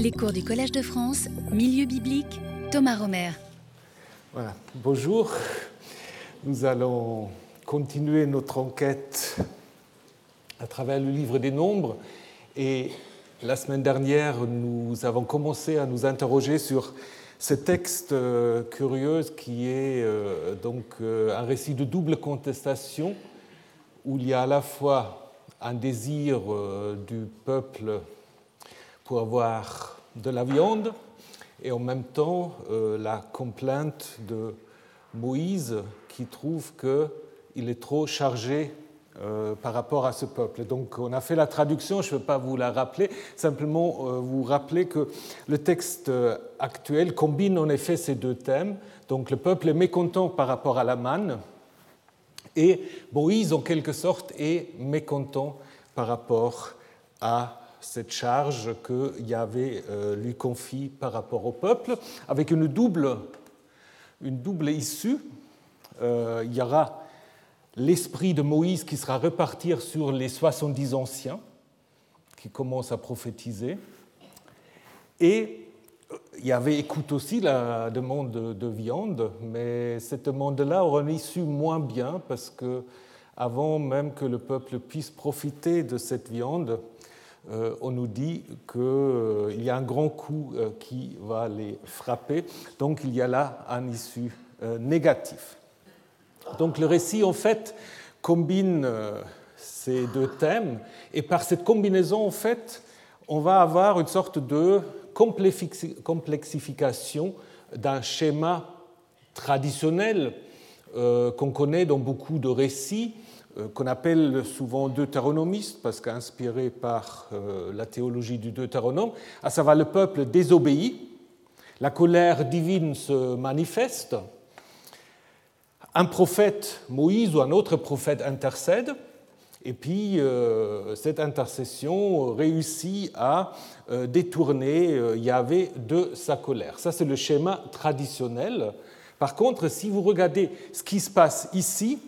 Les cours du Collège de France, Milieu biblique, Thomas Romer. Voilà, bonjour. Nous allons continuer notre enquête à travers le livre des nombres. Et la semaine dernière, nous avons commencé à nous interroger sur ce texte euh, curieux qui est euh, donc euh, un récit de double contestation où il y a à la fois un désir du peuple pour avoir de la viande et en même temps la complainte de Moïse qui trouve qu'il est trop chargé euh, par rapport à ce peuple. Donc on a fait la traduction, je ne vais pas vous la rappeler, simplement euh, vous rappeler que le texte euh, actuel combine en effet ces deux thèmes. Donc le peuple est mécontent par rapport à la manne et Moïse en quelque sorte est mécontent par rapport à cette charge que Yahvé lui confie par rapport au peuple, avec une double, une double issue. il y aura l'esprit de Moïse qui sera repartir sur les 70 anciens qui commencent à prophétiser. Et il y avait écoute aussi la demande de, viande, mais cette demande-là aura une issue moins bien parce que avant même que le peuple puisse profiter de cette viande, euh, on nous dit qu'il euh, y a un grand coup euh, qui va les frapper. Donc il y a là un issue négatif. Donc le récit, en fait, combine euh, ces deux thèmes, et par cette combinaison, en fait, on va avoir une sorte de complexification d'un schéma traditionnel euh, qu'on connaît dans beaucoup de récits, euh, qu'on appelle souvent deutéronomistes, parce qu'inspiré par la théologie du deutéronome, à savoir le peuple désobéit, la colère divine se manifeste, un prophète, Moïse ou un autre prophète intercède, et puis euh, cette intercession réussit à euh, détourner euh, Yahvé de sa colère. Ça, c'est le schéma traditionnel. Par contre, si vous regardez ce qui se passe ici,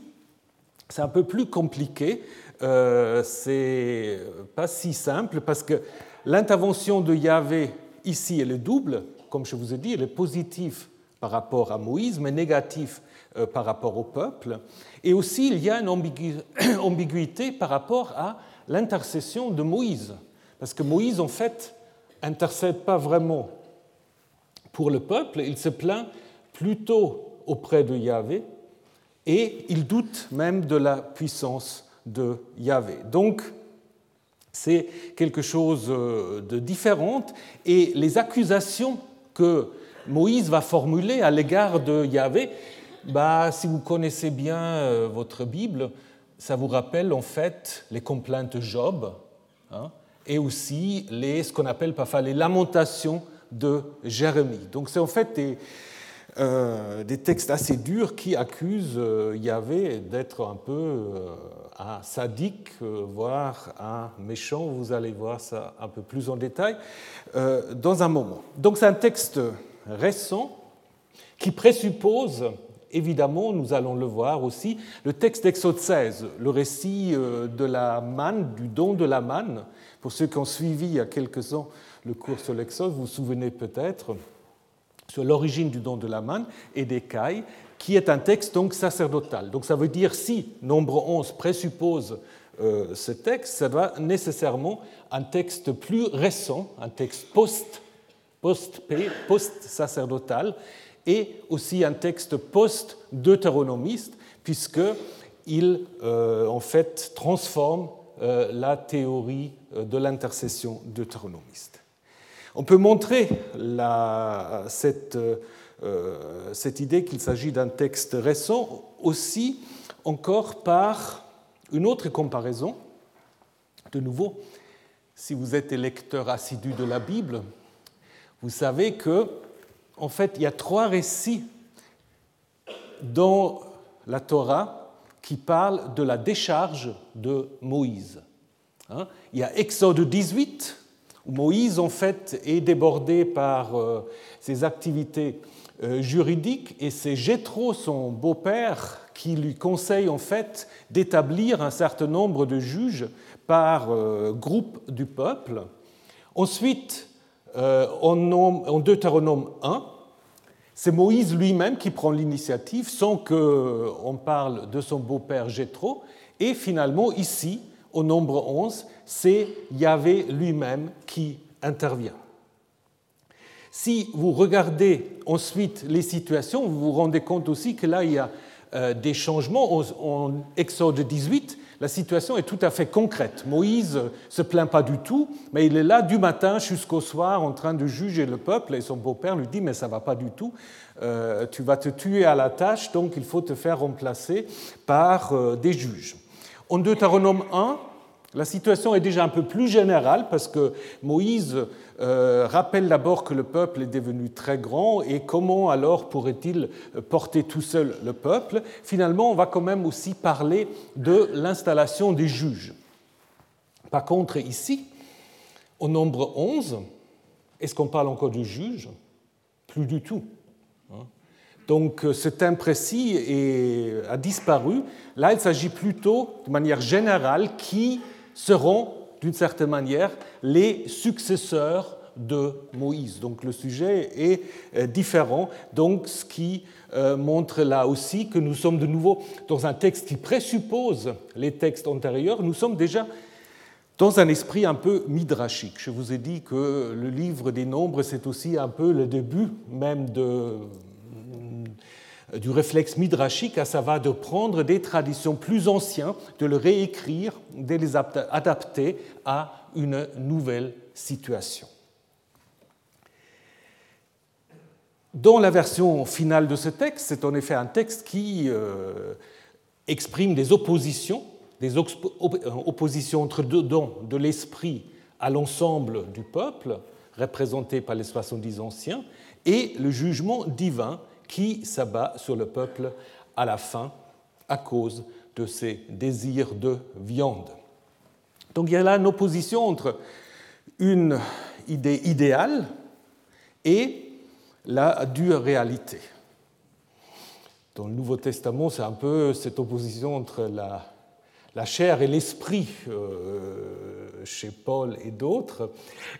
c'est un peu plus compliqué. c'est pas si simple parce que l'intervention de Yahvé ici, elle est double. Comme je vous ai dit, elle est positive par rapport à Moïse, mais négative euh, par rapport au peuple. Et aussi, il y a une ambiguïté par rapport à l'intercession de Moïse. Parce que Moïse, en fait, intercède pas vraiment pour le peuple, il se plaint plutôt auprès de Yahvé et il doute même de la puissance de Yahvé. Donc, c'est quelque chose euh, de différent et les accusations que Moïse va formuler à l'égard de Yahvé bah, Si vous connaissez bien euh, votre Bible, ça vous rappelle en fait les complaintes Job hein, et aussi les, ce qu'on appelle parfois les lamentations de Jérémie. Donc c'est en fait euh, des, textes assez durs qui accusent euh, Yahvé d'être un peu un sadique, voire un méchant. Vous allez voir ça un peu plus en détail dans un moment. Donc c'est un texte récent qui présuppose évidemment, nous allons le voir aussi, le texte d'Exode 16, le récit euh, de la manne, du don de la manne. Pour ceux qui ont suivi il y a quelques ans le cours sur l'Exode, vous vous souvenez peut-être sur l'origine du don de la manne et des cailles, qui est un texte donc sacerdotal. Donc ça veut dire si nombre 11 présuppose euh, ce texte, ça doit nécessairement un texte plus récent, un texte post, post, post sacerdotal et aussi un texte post-deutéronomiste, puisqu'il euh, en fait transforme euh, la théorie euh, de l'intercession deutéronomiste. On peut montrer cette, cette idée qu'il s'agit d'un texte récent aussi encore par une autre comparaison. De nouveau, si vous êtes lecteur assidu de la Bible, vous savez que en fait, il y a trois récits dans la Torah qui parlent de la décharge de Moïse. Hein. il y a Exode 18, où Moïse, en fait, est débordé par euh, ses activités euh, juridiques, et c'est Jéthro, son beau-père, qui lui conseille, en fait, d'établir un certain nombre de juges par euh, groupe du peuple. Ensuite, en, Deutéronome 1, c'est Moïse lui-même qui prend l'initiative sans qu'on parle de son beau-père Jéthro. Et finalement, ici, au nombre 11, c'est Yahvé lui-même qui intervient. Si vous regardez ensuite les situations, vous vous rendez compte aussi que là, il y a euh, des changements. En Exode 18, la situation est tout à fait concrète. Moïse ne se plaint pas du tout, mais il est là du matin jusqu'au soir en train de juger le peuple et son beau-père lui dit mais ça va pas du tout, euh, tu vas te tuer à la tâche, donc il faut te faire remplacer par euh, des juges. En Deutéronome 1, la situation est déjà un peu plus générale parce que Moïse euh, rappelle d'abord que le peuple est devenu très grand et comment alors pourrait-il porter tout seul le peuple. Finalement, on va quand même aussi parler de l'installation des juges. Par contre, ici, au nombre 11, est-ce qu'on parle encore du juge? Plus du tout. Hein. Donc ce thème précis a disparu. Là, il s'agit plutôt, de manière générale, qui seront, d'une certaine manière, les successeurs de Moïse. Donc le sujet est euh, différent, donc ce qui euh, montre là aussi que nous sommes de nouveau dans un texte qui présuppose les textes antérieurs, nous sommes déjà dans un esprit un peu midrashique. Je vous ai dit que le livre des nombres, c'est aussi un peu le début même de du réflexe midrashique, à savoir de prendre des traditions plus anciennes, de les réécrire, de les adapter à une nouvelle situation. Dans la version finale de ce texte, c'est en effet un texte qui euh, exprime des oppositions, des oppositions entre dedans de l'esprit à l'ensemble du peuple, représenté par les 70 anciens, et le jugement divin qui s'abat sur le peuple à la fin à cause de ses désirs de viande? Donc il y a là une opposition entre une idée idéale et la dure réalité. Dans le Nouveau Testament, c'est un peu cette opposition entre la, la chair et l'esprit euh, chez Paul et d'autres.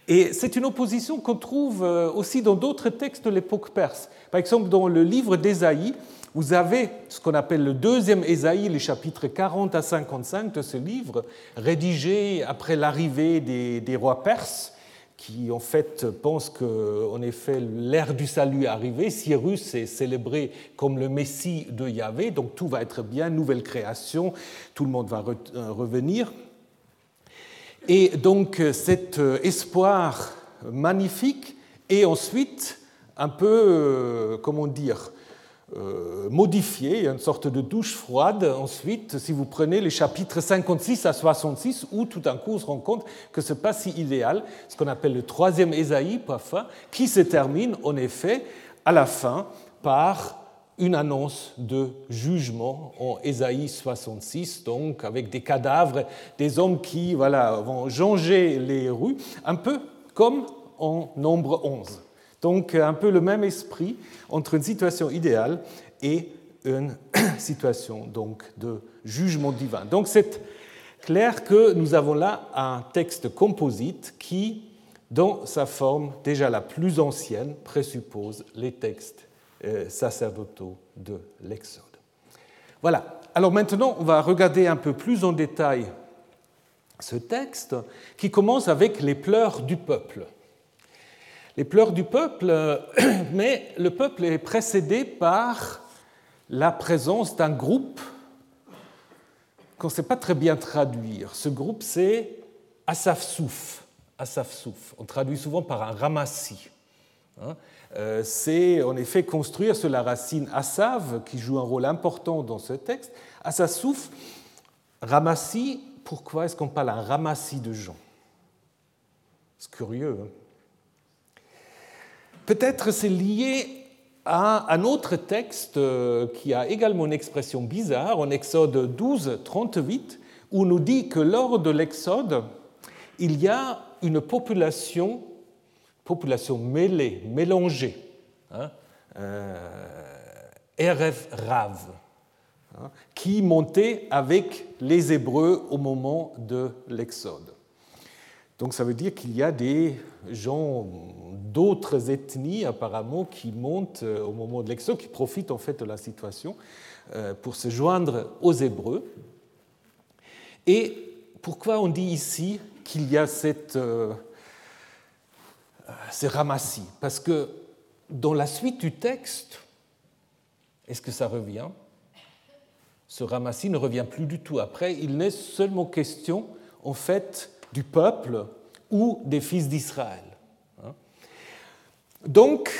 Et c'est une opposition qu'on trouve euh, aussi dans d'autres textes de l'époque perse. Par exemple, dans le livre d'Ésaïe, vous avez ce qu'on appelle le deuxième Ésaïe, les chapitres 40 à 55 de ce livre, rédigé après l'arrivée des, des rois perses qui en fait pense qu'en effet l'ère du salut est arrivée. Cyrus est célébré comme le Messie de Yahvé, donc tout va être bien, nouvelle création, tout le monde va euh, revenir. Et donc cet euh, espoir magnifique est ensuite un peu, euh, comment dire, euh, modifié, y a une sorte de douche froide ensuite si vous prenez les chapitres 56 à 66 où tout d'un coup on se rend compte que ce n'est pas si idéal, ce qu'on appelle le troisième Ésaïe parfois, qui se termine en effet à la fin par une annonce de jugement en Ésaïe 66, donc avec des cadavres, des hommes qui voilà, vont jonger les rues, un peu comme en nombre 11. Donc un peu le même esprit entre une situation idéale et une situation donc de jugement divin. Donc c'est clair que nous avons là un texte composite qui, dans sa forme déjà la plus ancienne, présuppose les textes euh, sacerdotaux de l'Exode. Voilà. Alors maintenant, on va regarder un peu plus en détail ce texte qui commence avec les pleurs du peuple les pleurs du peuple, mais le peuple est précédé par la présence d'un groupe qu'on ne sait pas très bien traduire. Ce groupe, c'est Asaf Souf. Asaf Souf. On traduit souvent par un ramassis. Hein. Euh, c'est en effet construire sur la racine Asav, qui joue un rôle important dans ce texte. Asaf Souf, ramassis, pourquoi est-ce qu'on parle d'un ramassis de gens? C'est curieux. Hein Peut-être c'est lié à un autre texte euh, qui a également une expression bizarre, en Exode 12, 38, où on nous dit que lors de l'Exode, il y a une population, population mêlée, mélangée, hein, euh, Rav, hein, qui montait avec les Hébreux au moment de l'Exode. Donc ça veut dire qu'il y a des gens d'autres ethnies apparemment qui montent euh, au moment de l'exode, qui profitent en fait de la situation euh, pour se joindre aux Hébreux. Et pourquoi on dit ici qu'il y a cette, euh, ces ramassis? Parce que dans la suite du texte, est-ce que ça revient? Ce ramassis ne revient plus du tout. Après, il n'est seulement question, en fait, du peuple ou des fils d'Israël. Donc,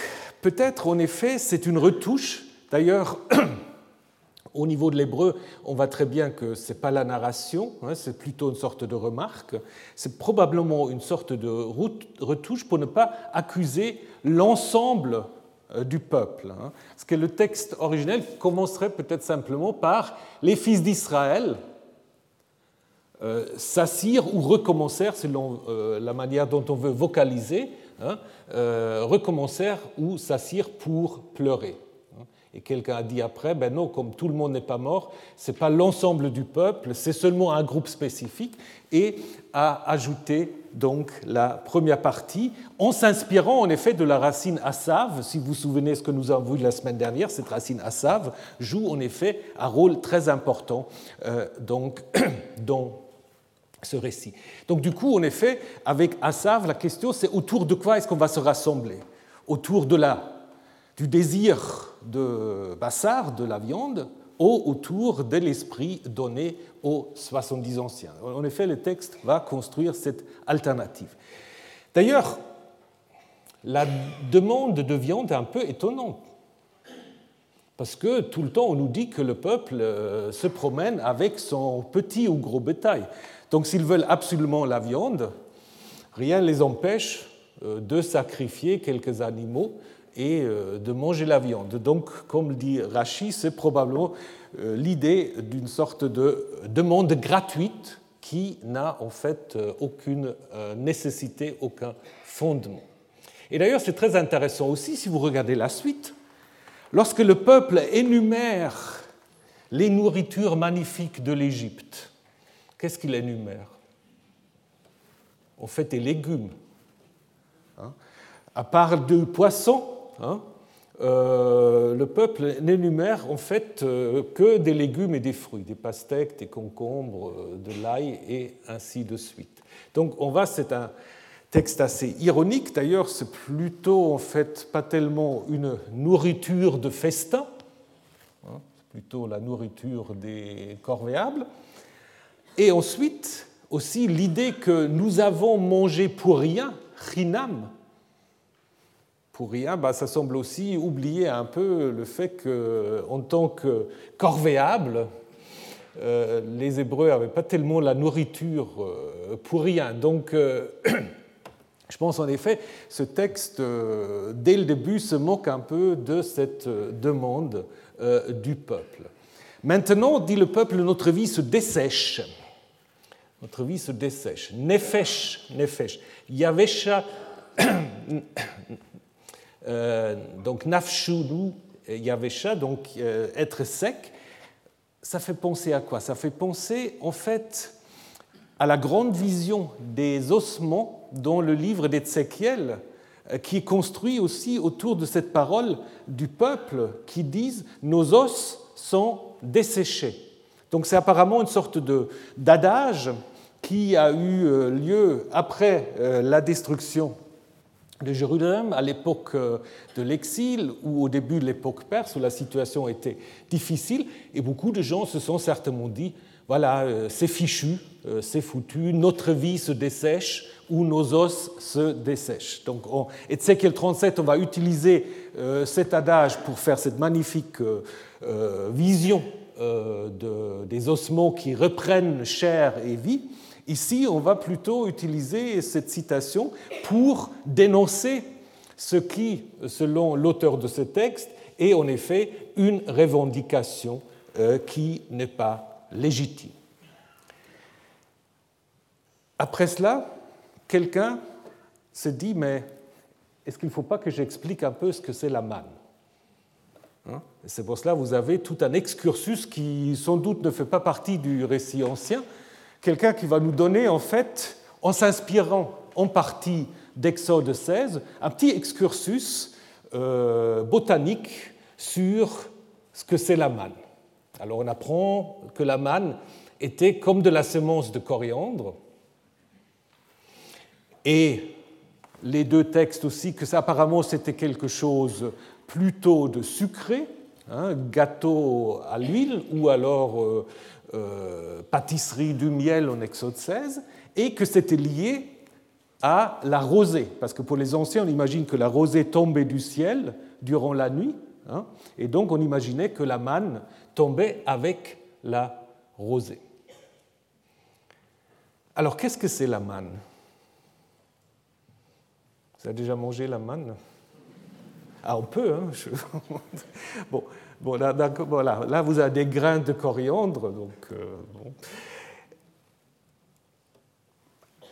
peut-être en effet, c'est une retouche. D'ailleurs, au niveau de l'hébreu, on voit très bien que ce n'est pas la narration, hein, c'est plutôt une sorte de remarque. C'est probablement une sorte de retouche pour ne pas accuser l'ensemble euh, du peuple. Hein. Parce que le texte originel commencerait peut-être simplement par les fils d'Israël euh, s'assirent ou recommencèrent, selon euh, la manière dont on veut vocaliser, hein, recommencèrent ou s'assirent pour pleurer. Et quelqu'un a dit après, ben non, comme tout le monde n'est pas mort, ce n'est pas l'ensemble du peuple, c'est seulement un groupe spécifique, et a ajouté donc la première partie en s'inspirant en effet de la racine assave. Si vous vous souvenez ce que nous avons vu la semaine dernière, cette racine assave joue en effet un rôle très important euh, donc, dans ce récit. Donc du coup, en effet, avec assave, la question c'est autour de quoi est-ce qu'on va se rassembler? Autour de la, du désir de Bassard, de la viande, ou autour de l'esprit donné aux 70 anciens? En effet, le texte va construire cette alternative. D'ailleurs, la demande de viande est un peu étonnante, parce que tout le temps on nous dit que le peuple euh, se promène avec son petit ou gros bétail. Donc s'ils veulent absolument la viande, rien ne les empêche euh, de sacrifier quelques animaux et euh, de manger la viande. Donc, comme dit Rachi, c'est probablement euh, l'idée d'une sorte de demande gratuite qui n'a en fait aucune nécessité, aucun fondement. Et d'ailleurs, c'est très intéressant aussi si vous regardez la suite. Lorsque le peuple énumère les nourritures magnifiques de l'Égypte, qu'est-ce qu'il énumère? En fait, des légumes. Hein? À part deux poissons, Hein, euh, le peuple n'énumère en fait euh, que des légumes et des fruits, des pastèques, des concombres, euh, de l'ail et ainsi de suite. Donc on va, c'est un texte assez ironique. D'ailleurs, c'est plutôt en fait pas tellement une nourriture de festin, hein, c'est plutôt la nourriture des corvéables. Et ensuite aussi l'idée que nous avons mangé pour rien, rinam, pour rien, bah, ça semble aussi oublier un peu le fait qu'en tant que corvéable, euh, les Hébreux n'avaient pas tellement la nourriture euh, pour rien. Donc, euh, je pense en effet, ce texte, dès le début, se moque un peu de cette demande du peuple. Maintenant, dit le peuple, notre vie se dessèche. Notre vie se dessèche. Nefesh, nefesh. Yavesha euh, donc nafshulu yavesha, donc euh, être sec, ça fait penser à quoi? Ça fait penser en fait à la grande vision des ossements dans le livre d'Ézéchiel, euh, qui est construit aussi autour de cette parole du peuple qui disent nos os sont desséchés. Donc c'est apparemment une sorte d'adage qui a eu lieu après la destruction de Jérusalem à l'époque euh, de l'exil ou au début de l'époque perse où la situation était difficile et beaucoup de gens se sont certainement dit voilà, euh, c'est fichu, euh, c'est foutu, notre vie se dessèche ou nos os se dessèchent. Donc, en Ézéchiel 37, on va utiliser cet adage pour faire cette magnifique vision des ossements qui reprennent chair et vie. Ici, on va plutôt utiliser cette citation pour dénoncer ce qui, selon l'auteur de ce texte, est en effet une revendication euh, qui n'est pas légitime. Après cela, quelqu'un se dit, mais est-ce qu'il ne faut pas que j'explique un peu ce que c'est la manne? Hein? C'est pour cela que vous avez tout un excursus qui sans doute ne fait pas partie du récit ancien, quelqu'un qui va nous donner en fait en s'inspirant en partie d'Exode 16, un petit excursus euh, botanique sur ce que c'est la manne. Alors on apprend que la manne était comme de la semence de coriandre, et les deux textes aussi, que apparemment c'était quelque chose plutôt de sucré, hein, gâteau à l'huile ou alors euh, euh, pâtisserie du miel en Exode 16, et que c'était lié à la rosée, parce que pour les anciens, on imagine que la rosée tombait du ciel durant la nuit, hein, et donc on imaginait que la manne tombait avec la rosée. Alors qu'est-ce que c'est la manne? Vous avez déjà mangé la manne? Ah, on peut, hein Bon, bon là, voilà. là, vous avez des grains de coriandre. Euh,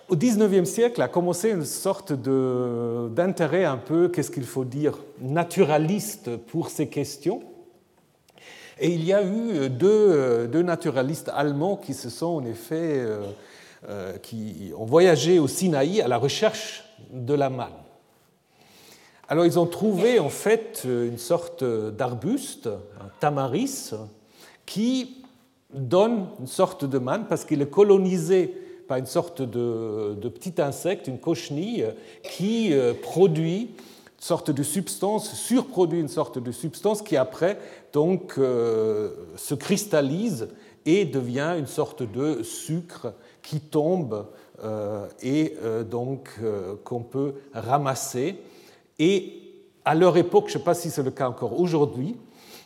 Au XIXe siècle a commencé une sorte d'intérêt un peu, qu'est-ce qu'il faut dire, naturaliste pour ces questions. Et il y a eu deux, deux naturalistes allemands qui se sont en effet, euh, euh, qui ont voyagé au Sinaï à la recherche de la manne. Alors ils ont trouvé en fait une sorte d'arbuste, un tamaris, qui donne une sorte de manne parce qu'il est colonisé par une sorte de, petit insecte, une cochenille, qui euh, produit une sorte de substance, surproduit une sorte de substance qui après donc euh, se cristallise et devient une sorte de sucre qui tombe euh, et donc qu'on peut ramasser. Et à leur époque, je ne sais pas si c'est le cas encore aujourd'hui,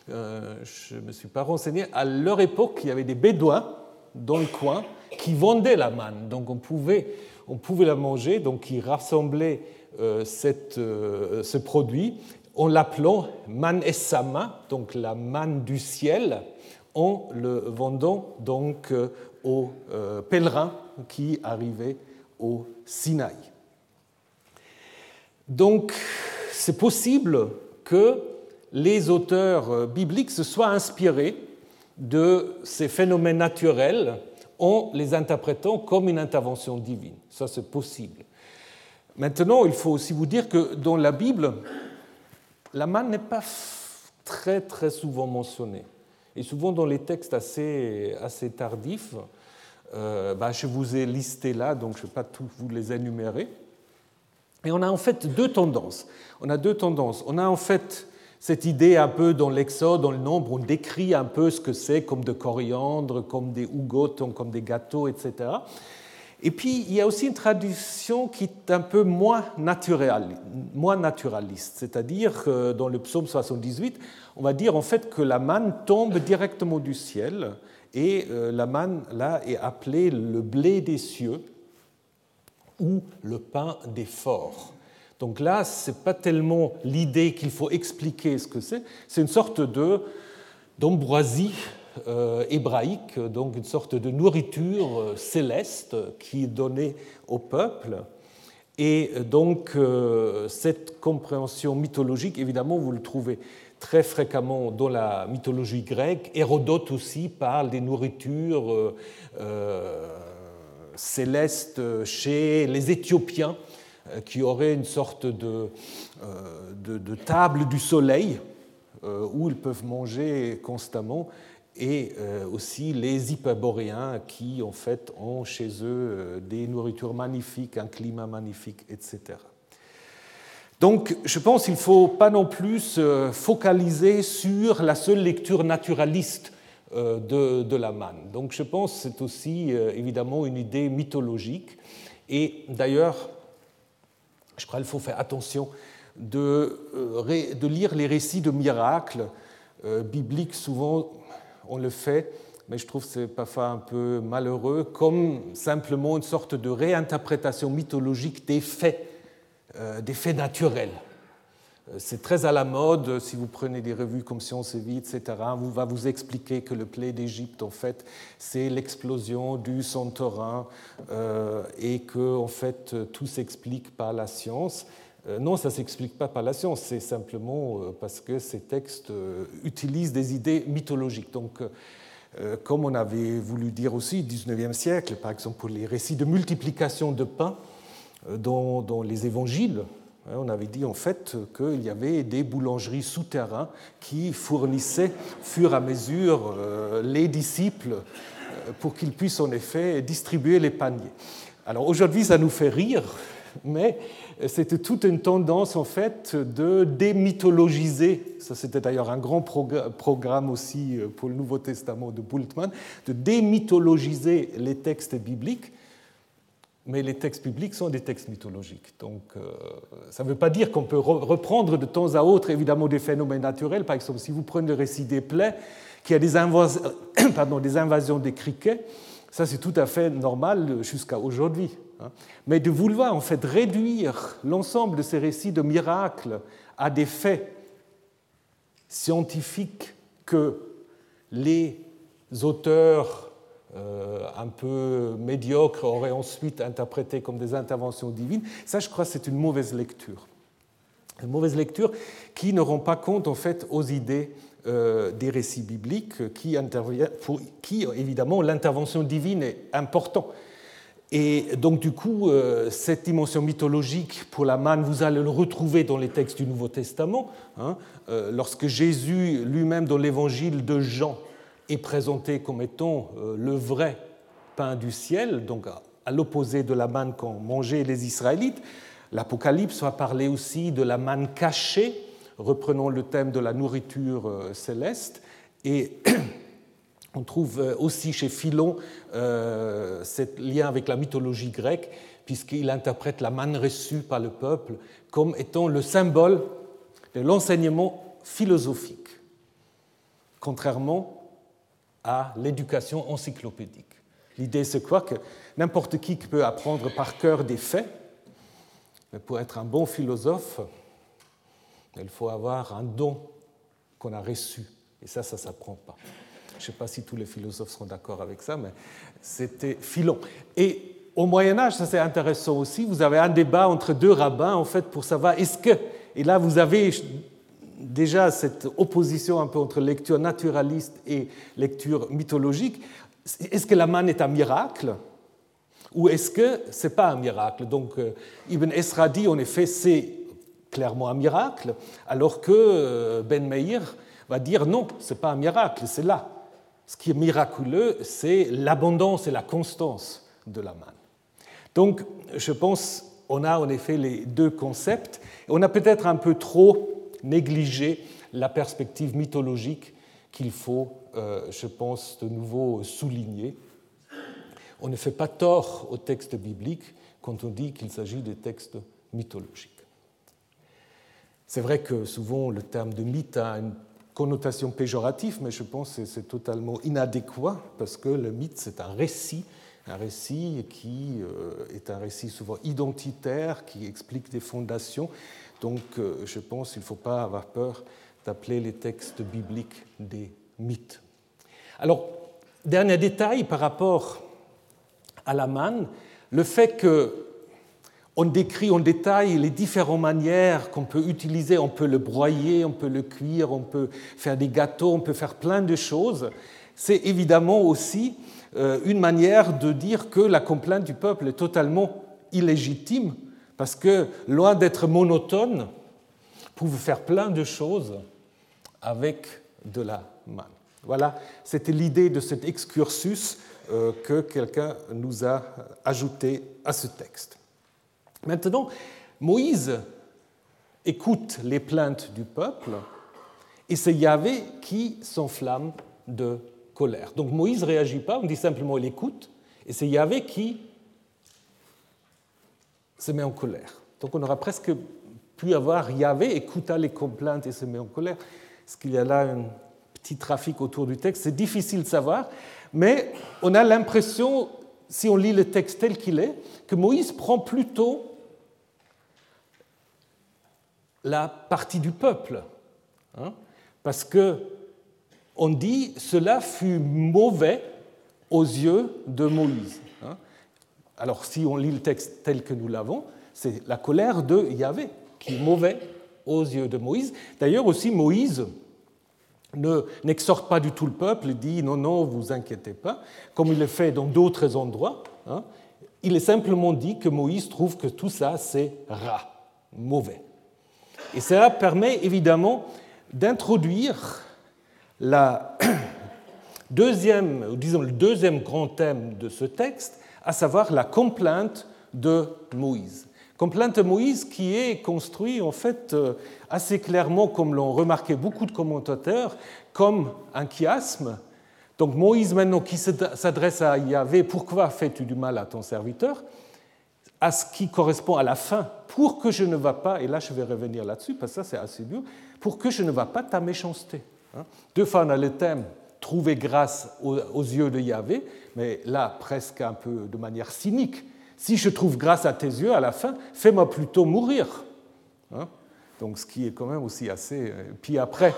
je ne me suis pas renseigné, à leur époque, il y avait des bédouins dans le coin qui vendaient la manne. Donc on pouvait, on pouvait la manger, donc ils rassemblaient euh, cette, euh, ce produit en l'appelant man sama, donc la manne du ciel, en le vendant donc euh, aux pèlerins qui arrivaient au Sinaï. Donc c'est possible que les auteurs bibliques se soient inspirés de ces phénomènes naturels en les interprétant comme une intervention divine. Ça, c'est possible. Maintenant, il faut aussi vous dire que dans la Bible, la manne n'est pas très très souvent mentionnée. Et souvent dans les textes assez, assez tardifs, euh, bah, je vous ai listé là, donc je ne vais pas tous vous les énumérer. Et on a en fait deux tendances. On a deux tendances. On a en fait cette idée un peu dans l'Exode, dans le nombre, on décrit un peu ce que c'est comme de coriandre, comme des hougotons, comme des gâteaux, etc. Et puis, il y a aussi une tradition qui est un peu moins, moins naturaliste, c'est-à-dire que dans le psaume 78, on va dire en fait que la manne tombe directement du ciel, et euh, la manne, là, est appelée le blé des cieux ou le pain des forts. Donc là, ce n'est pas tellement l'idée qu'il faut expliquer ce que c'est, c'est une sorte de, d'ambroisie euh, hébraïque, donc une sorte de nourriture euh, céleste qui est donnée au peuple. Et donc euh, cette compréhension mythologique, évidemment, vous le trouvez très fréquemment dans la mythologie grecque. Hérodote aussi parle des nourritures célestes chez les Éthiopiens euh, qui aurait une sorte de, euh, table du soleil euh, où ils peuvent manger constamment, et aussi les hyperboréens qui en fait ont chez eux des nourritures magnifiques, un climat magnifique, etc. Donc je pense qu'il ne faut pas non plus se focaliser sur la seule lecture naturaliste de, de la manne. Donc je pense que c'est aussi évidemment une idée mythologique. Et d'ailleurs, je crois qu'il faut faire attention de, euh, de, lire les récits de miracles euh, bibliques. Souvent, on le fait, mais je trouve que c'est parfois un peu malheureux, comme simplement une sorte de réinterprétation mythologique des faits, euh, des faits naturels. C'est très à la mode, si vous prenez des revues comme Science et Vie, etc., on va vous expliquer que le plaie d'Égypte, en fait, c'est l'explosion du Santorin euh, et que, en fait, tout s'explique par la science. Euh, non, ça ne s'explique pas par la science, c'est simplement euh, parce que ces textes utilisent des idées mythologiques. Donc, euh, comme on avait voulu dire aussi au XIXe siècle, par exemple pour les récits de multiplication de pain euh, dans, les évangiles. Hein, on avait dit en fait qu'il y avait des boulangeries souterraines qui fournissaient, fur et à mesure, les disciples pour qu'ils puissent en effet distribuer les paniers. Alors aujourd'hui, ça nous fait rire, mais c'était toute une tendance en fait de démythologiser, ça c'était d'ailleurs un grand programme aussi euh, pour le Nouveau Testament de Bultmann, de démythologiser les textes bibliques, mais les textes bibliques sont des textes mythologiques. Donc euh, ça ne veut pas dire qu'on peut reprendre de temps à autre évidemment des phénomènes naturels, par exemple si vous prenez le récit des plaies, qui a des, pardon, des invasions des criquets, ça c'est tout à fait normal jusqu'à aujourd'hui. Hein. Mais de vouloir en fait réduire l'ensemble de ces récits de miracles à des faits scientifiques que les auteurs un peu médiocres auraient ensuite interprété comme des interventions divines, ça je crois c'est une mauvaise lecture. Une mauvaise lecture qui ne rend pas compte en fait aux idées euh, des récits bibliques qui, pour qui évidemment l'intervention divine est importante. Et donc, du coup, euh, cette dimension mythologique pour la manne, vous allez le retrouver dans les textes du Nouveau Testament. Hein. Euh, lorsque Jésus lui-même, dans l'évangile de Jean, est présenté comme étant le vrai pain du ciel, donc à l'opposé de la manne qu'ont mangé les Israélites, l'Apocalypse va parler aussi de la manne cachée, reprenons le thème de la nourriture euh, céleste. Et on trouve euh, aussi chez Philon euh, ce lien avec la mythologie grecque, puisqu'il interprète la manne reçue par le peuple comme étant le symbole de l'enseignement philosophique, contrairement à l'éducation encyclopédique. L'idée, c'est quoi Que n'importe qui peut apprendre par cœur des faits, mais pour être un bon philosophe, il faut avoir un don qu'on a reçu. Et ça, ça ne s'apprend pas. Je ne sais pas si tous les philosophes seront d'accord avec ça, mais c'était Philon. Et au Moyen Âge, ça c'est intéressant aussi, vous avez un débat entre deux rabbins, en fait, pour savoir est-ce que... Et là, vous avez déjà cette opposition un peu entre lecture naturaliste et lecture mythologique. Est-ce que la manne est un miracle ou est-ce que ce n'est pas un miracle? Donc euh, Ibn Esra dit en effet c'est clairement un miracle, alors que euh, Ben Meir va dire non, ce n'est pas un miracle, c'est là. Ce qui est miraculeux, c'est l'abondance et la constance de la manne. Donc, je pense on a en effet les deux concepts. On a peut-être un peu trop négligé la perspective mythologique qu'il faut, euh, je pense, de nouveau souligner. On ne fait pas tort au texte biblique quand on dit qu'il s'agit de textes mythologiques. C'est vrai que souvent le terme de mythe a une connotation péjorative, mais je pense que c'est totalement inadéquat parce que le mythe, c'est un récit, un récit qui euh, est un récit souvent identitaire, qui explique des fondations. Donc euh, je pense qu'il ne faut pas avoir peur d'appeler les textes bibliques des mythes. Alors, dernier détail par rapport à la manne, le fait que on décrit en détail les différentes manières qu'on peut utiliser. On peut le broyer, on peut le cuire, on peut faire des gâteaux, on peut faire plein de choses. C'est évidemment aussi euh, une manière de dire que la complainte du peuple est totalement illégitime, parce que loin d'être monotone, pouvez faire plein de choses avec de la manne. Voilà, c'était l'idée de cet excursus euh, que quelqu'un nous a ajouté à ce texte. Maintenant, Moïse écoute les plaintes du peuple et c'est Yahvé qui s'enflamme de colère. Donc Moïse ne réagit pas, on dit simplement il écoute et c'est Yahvé qui se met en colère. Donc on aura presque pu avoir Yahvé écouta les complaintes et se met en colère. Est-ce qu'il y a là un petit trafic autour du texte C'est difficile de savoir, mais on a l'impression, si on lit le texte tel qu'il est, que Moïse prend plutôt la partie du peuple. Hein, parce que on dit cela fut mauvais aux yeux de Moïse. Alors si on lit le texte tel que nous l'avons, c'est la colère de Yahvé qui est mauvais aux yeux de Moïse. D'ailleurs aussi Moïse n'exhorte pas du tout le peuple, il dit non, non, vous inquiétez pas, comme il le fait dans d'autres endroits. Hein. Il est simplement dit que Moïse trouve que tout ça, c'est rat, mauvais. Et cela permet évidemment d'introduire la deuxième, disons le deuxième grand thème de ce texte, à savoir la complainte de Moïse. Complainte de Moïse qui est construit en fait euh, assez clairement, comme l'ont remarqué beaucoup de commentateurs, comme un chiasme. Donc Moïse maintenant qui s'adresse à Yahvé, pourquoi fais-tu du mal à ton serviteur? À ce qui correspond à la fin, pour que je ne va pas, et là je vais revenir là-dessus, parce que ça c'est assez dur, pour que je ne va pas ta méchanceté. Hein. Deux fois on a le thème trouver grâce aux yeux de Yahvé, mais là presque un peu de manière cynique. Si je trouve grâce à tes yeux à la fin, fais-moi plutôt mourir. Hein? Donc ce qui est quand même aussi assez... Euh, puis après,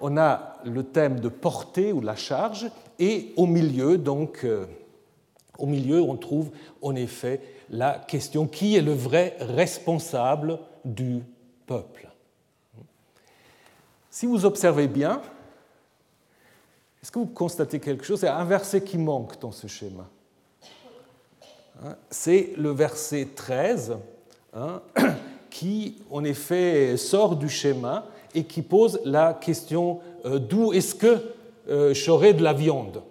on a le thème de portée ou la charge, et au milieu, donc, euh, au milieu, on trouve en effet la question qui est le vrai responsable du peuple? Si vous observez bien, est-ce que vous constatez quelque chose? C'est un verset qui manque dans ce schéma. Hein, c'est le verset 13 hein, qui, en effet, sort du schéma et qui pose la question euh, d'où est-ce que euh, j'aurai de la viande?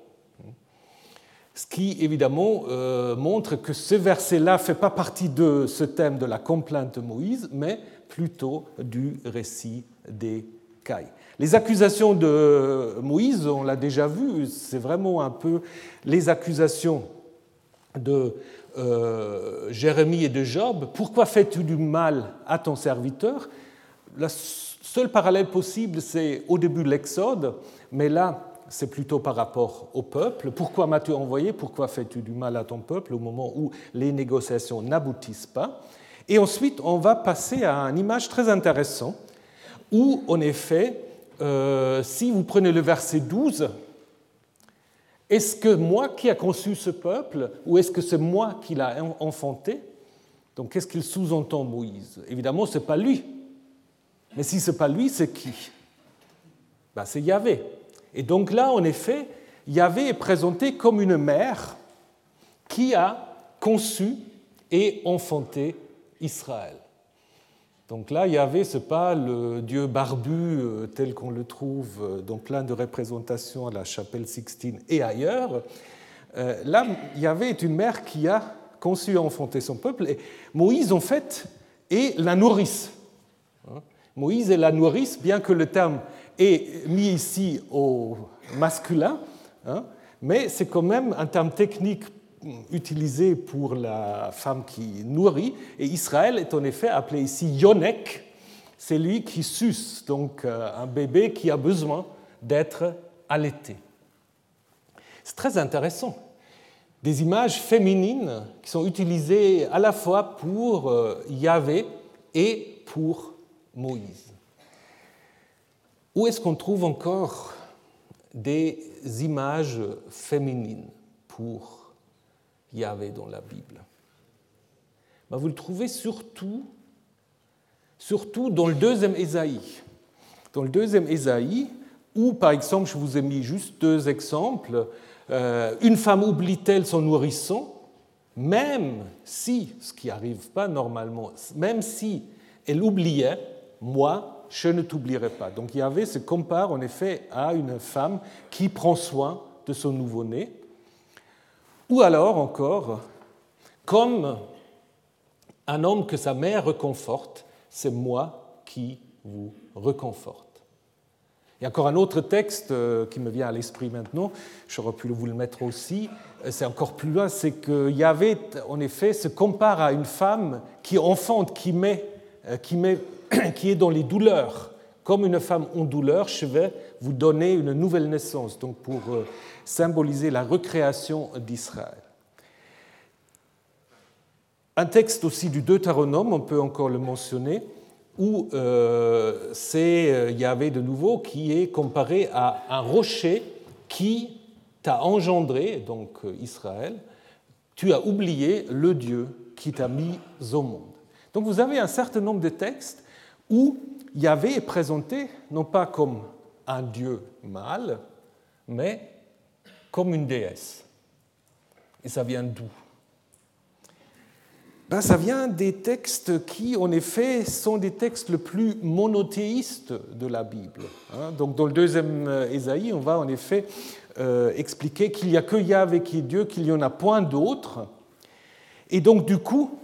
Ce qui évidemment euh, montre que ce verset-là ne fait pas partie de ce thème de la complainte de Moïse, mais plutôt du récit des cailles. Les accusations de Moïse, on l'a déjà vu, c'est vraiment un peu les accusations de euh, Jérémie et de Job. Pourquoi fais-tu du mal à ton serviteur? Le seul parallèle possible, c'est au début de l'Exode, mais là, c'est plutôt par rapport au peuple. Pourquoi m'as-tu envoyé? Pourquoi fais-tu du mal à ton peuple au moment où les négociations n'aboutissent pas? Et ensuite, on va passer à une image très intéressante où, en effet, euh, si vous prenez le verset 12, est-ce que moi qui a conçu ce peuple ou est-ce que c'est moi qui l'a enfanté? Donc qu'est-ce qu'il sous-entend Moïse? Évidemment, ce n'est pas lui. Mais si ce n'est pas lui, c'est qui? Ben, C'est Yahvé. Et donc là, en effet, Yahvé est présenté comme une mère qui a conçu et enfanté Israël. Donc là, Yahvé, ce n'est pas le dieu barbu euh, tel qu'on le trouve euh, dans plein de représentations à la chapelle Sixtine et ailleurs. Euh, là, Yahvé est une mère qui a conçu et enfanté son peuple. Et Moïse, en fait, est la nourrice. Hein? Moïse est la nourrice, bien que le terme est mis ici au masculin, hein, mais c'est quand même un terme technique utilisé pour la femme qui nourrit. Et Israël est en effet appelé ici Yonek, c'est lui qui suce, donc euh, un bébé qui a besoin d'être allaité. C'est très intéressant. Des images féminines qui sont utilisées à la fois pour euh, Yahvé et pour Moïse. Où est-ce qu'on trouve encore des images féminines pour Yahvé dans la Bible ben, Vous le trouvez surtout, surtout dans le deuxième Ésaïe. Dans le deuxième Ésaïe, où par exemple, je vous ai mis juste deux exemples, euh, une femme oublie-t-elle son nourrisson, même si, ce qui n'arrive pas normalement, même si elle oubliait, moi, je ne t'oublierai pas. Donc Yahvé se compare en effet à une femme qui prend soin de son nouveau-né. Ou alors encore, comme un homme que sa mère reconforte, c'est moi qui vous reconforte. Il y a encore un autre texte euh, qui me vient à l'esprit maintenant, j'aurais pu vous le mettre aussi, euh, c'est encore plus loin, c'est que Yahvé, en effet, se compare à une femme qui enfante, qui met, euh, qui qui est dans les douleurs. Comme une femme en douleur, je vais vous donner une nouvelle naissance, donc pour euh, symboliser la recréation d'Israël. Un texte aussi du Deutéronome, on peut encore le mentionner, où euh, c'est euh, Yahvé de nouveau qui est comparé à un rocher qui t'a engendré, donc Israël, tu as oublié le Dieu qui t'a mis au monde. Donc vous avez un certain nombre de textes où Yahvé est présenté non pas comme un dieu mâle, mais comme une déesse. Et ça vient d'où? Ben, Ça vient des textes qui, en effet, sont des textes les plus monothéistes de la Bible. Hein. Donc, dans le deuxième Ésaïe, on va en effet euh, expliquer qu'il n'y a que Yahvé qui est Dieu, qu'il n'y en a point d'autre. Et donc, du coup,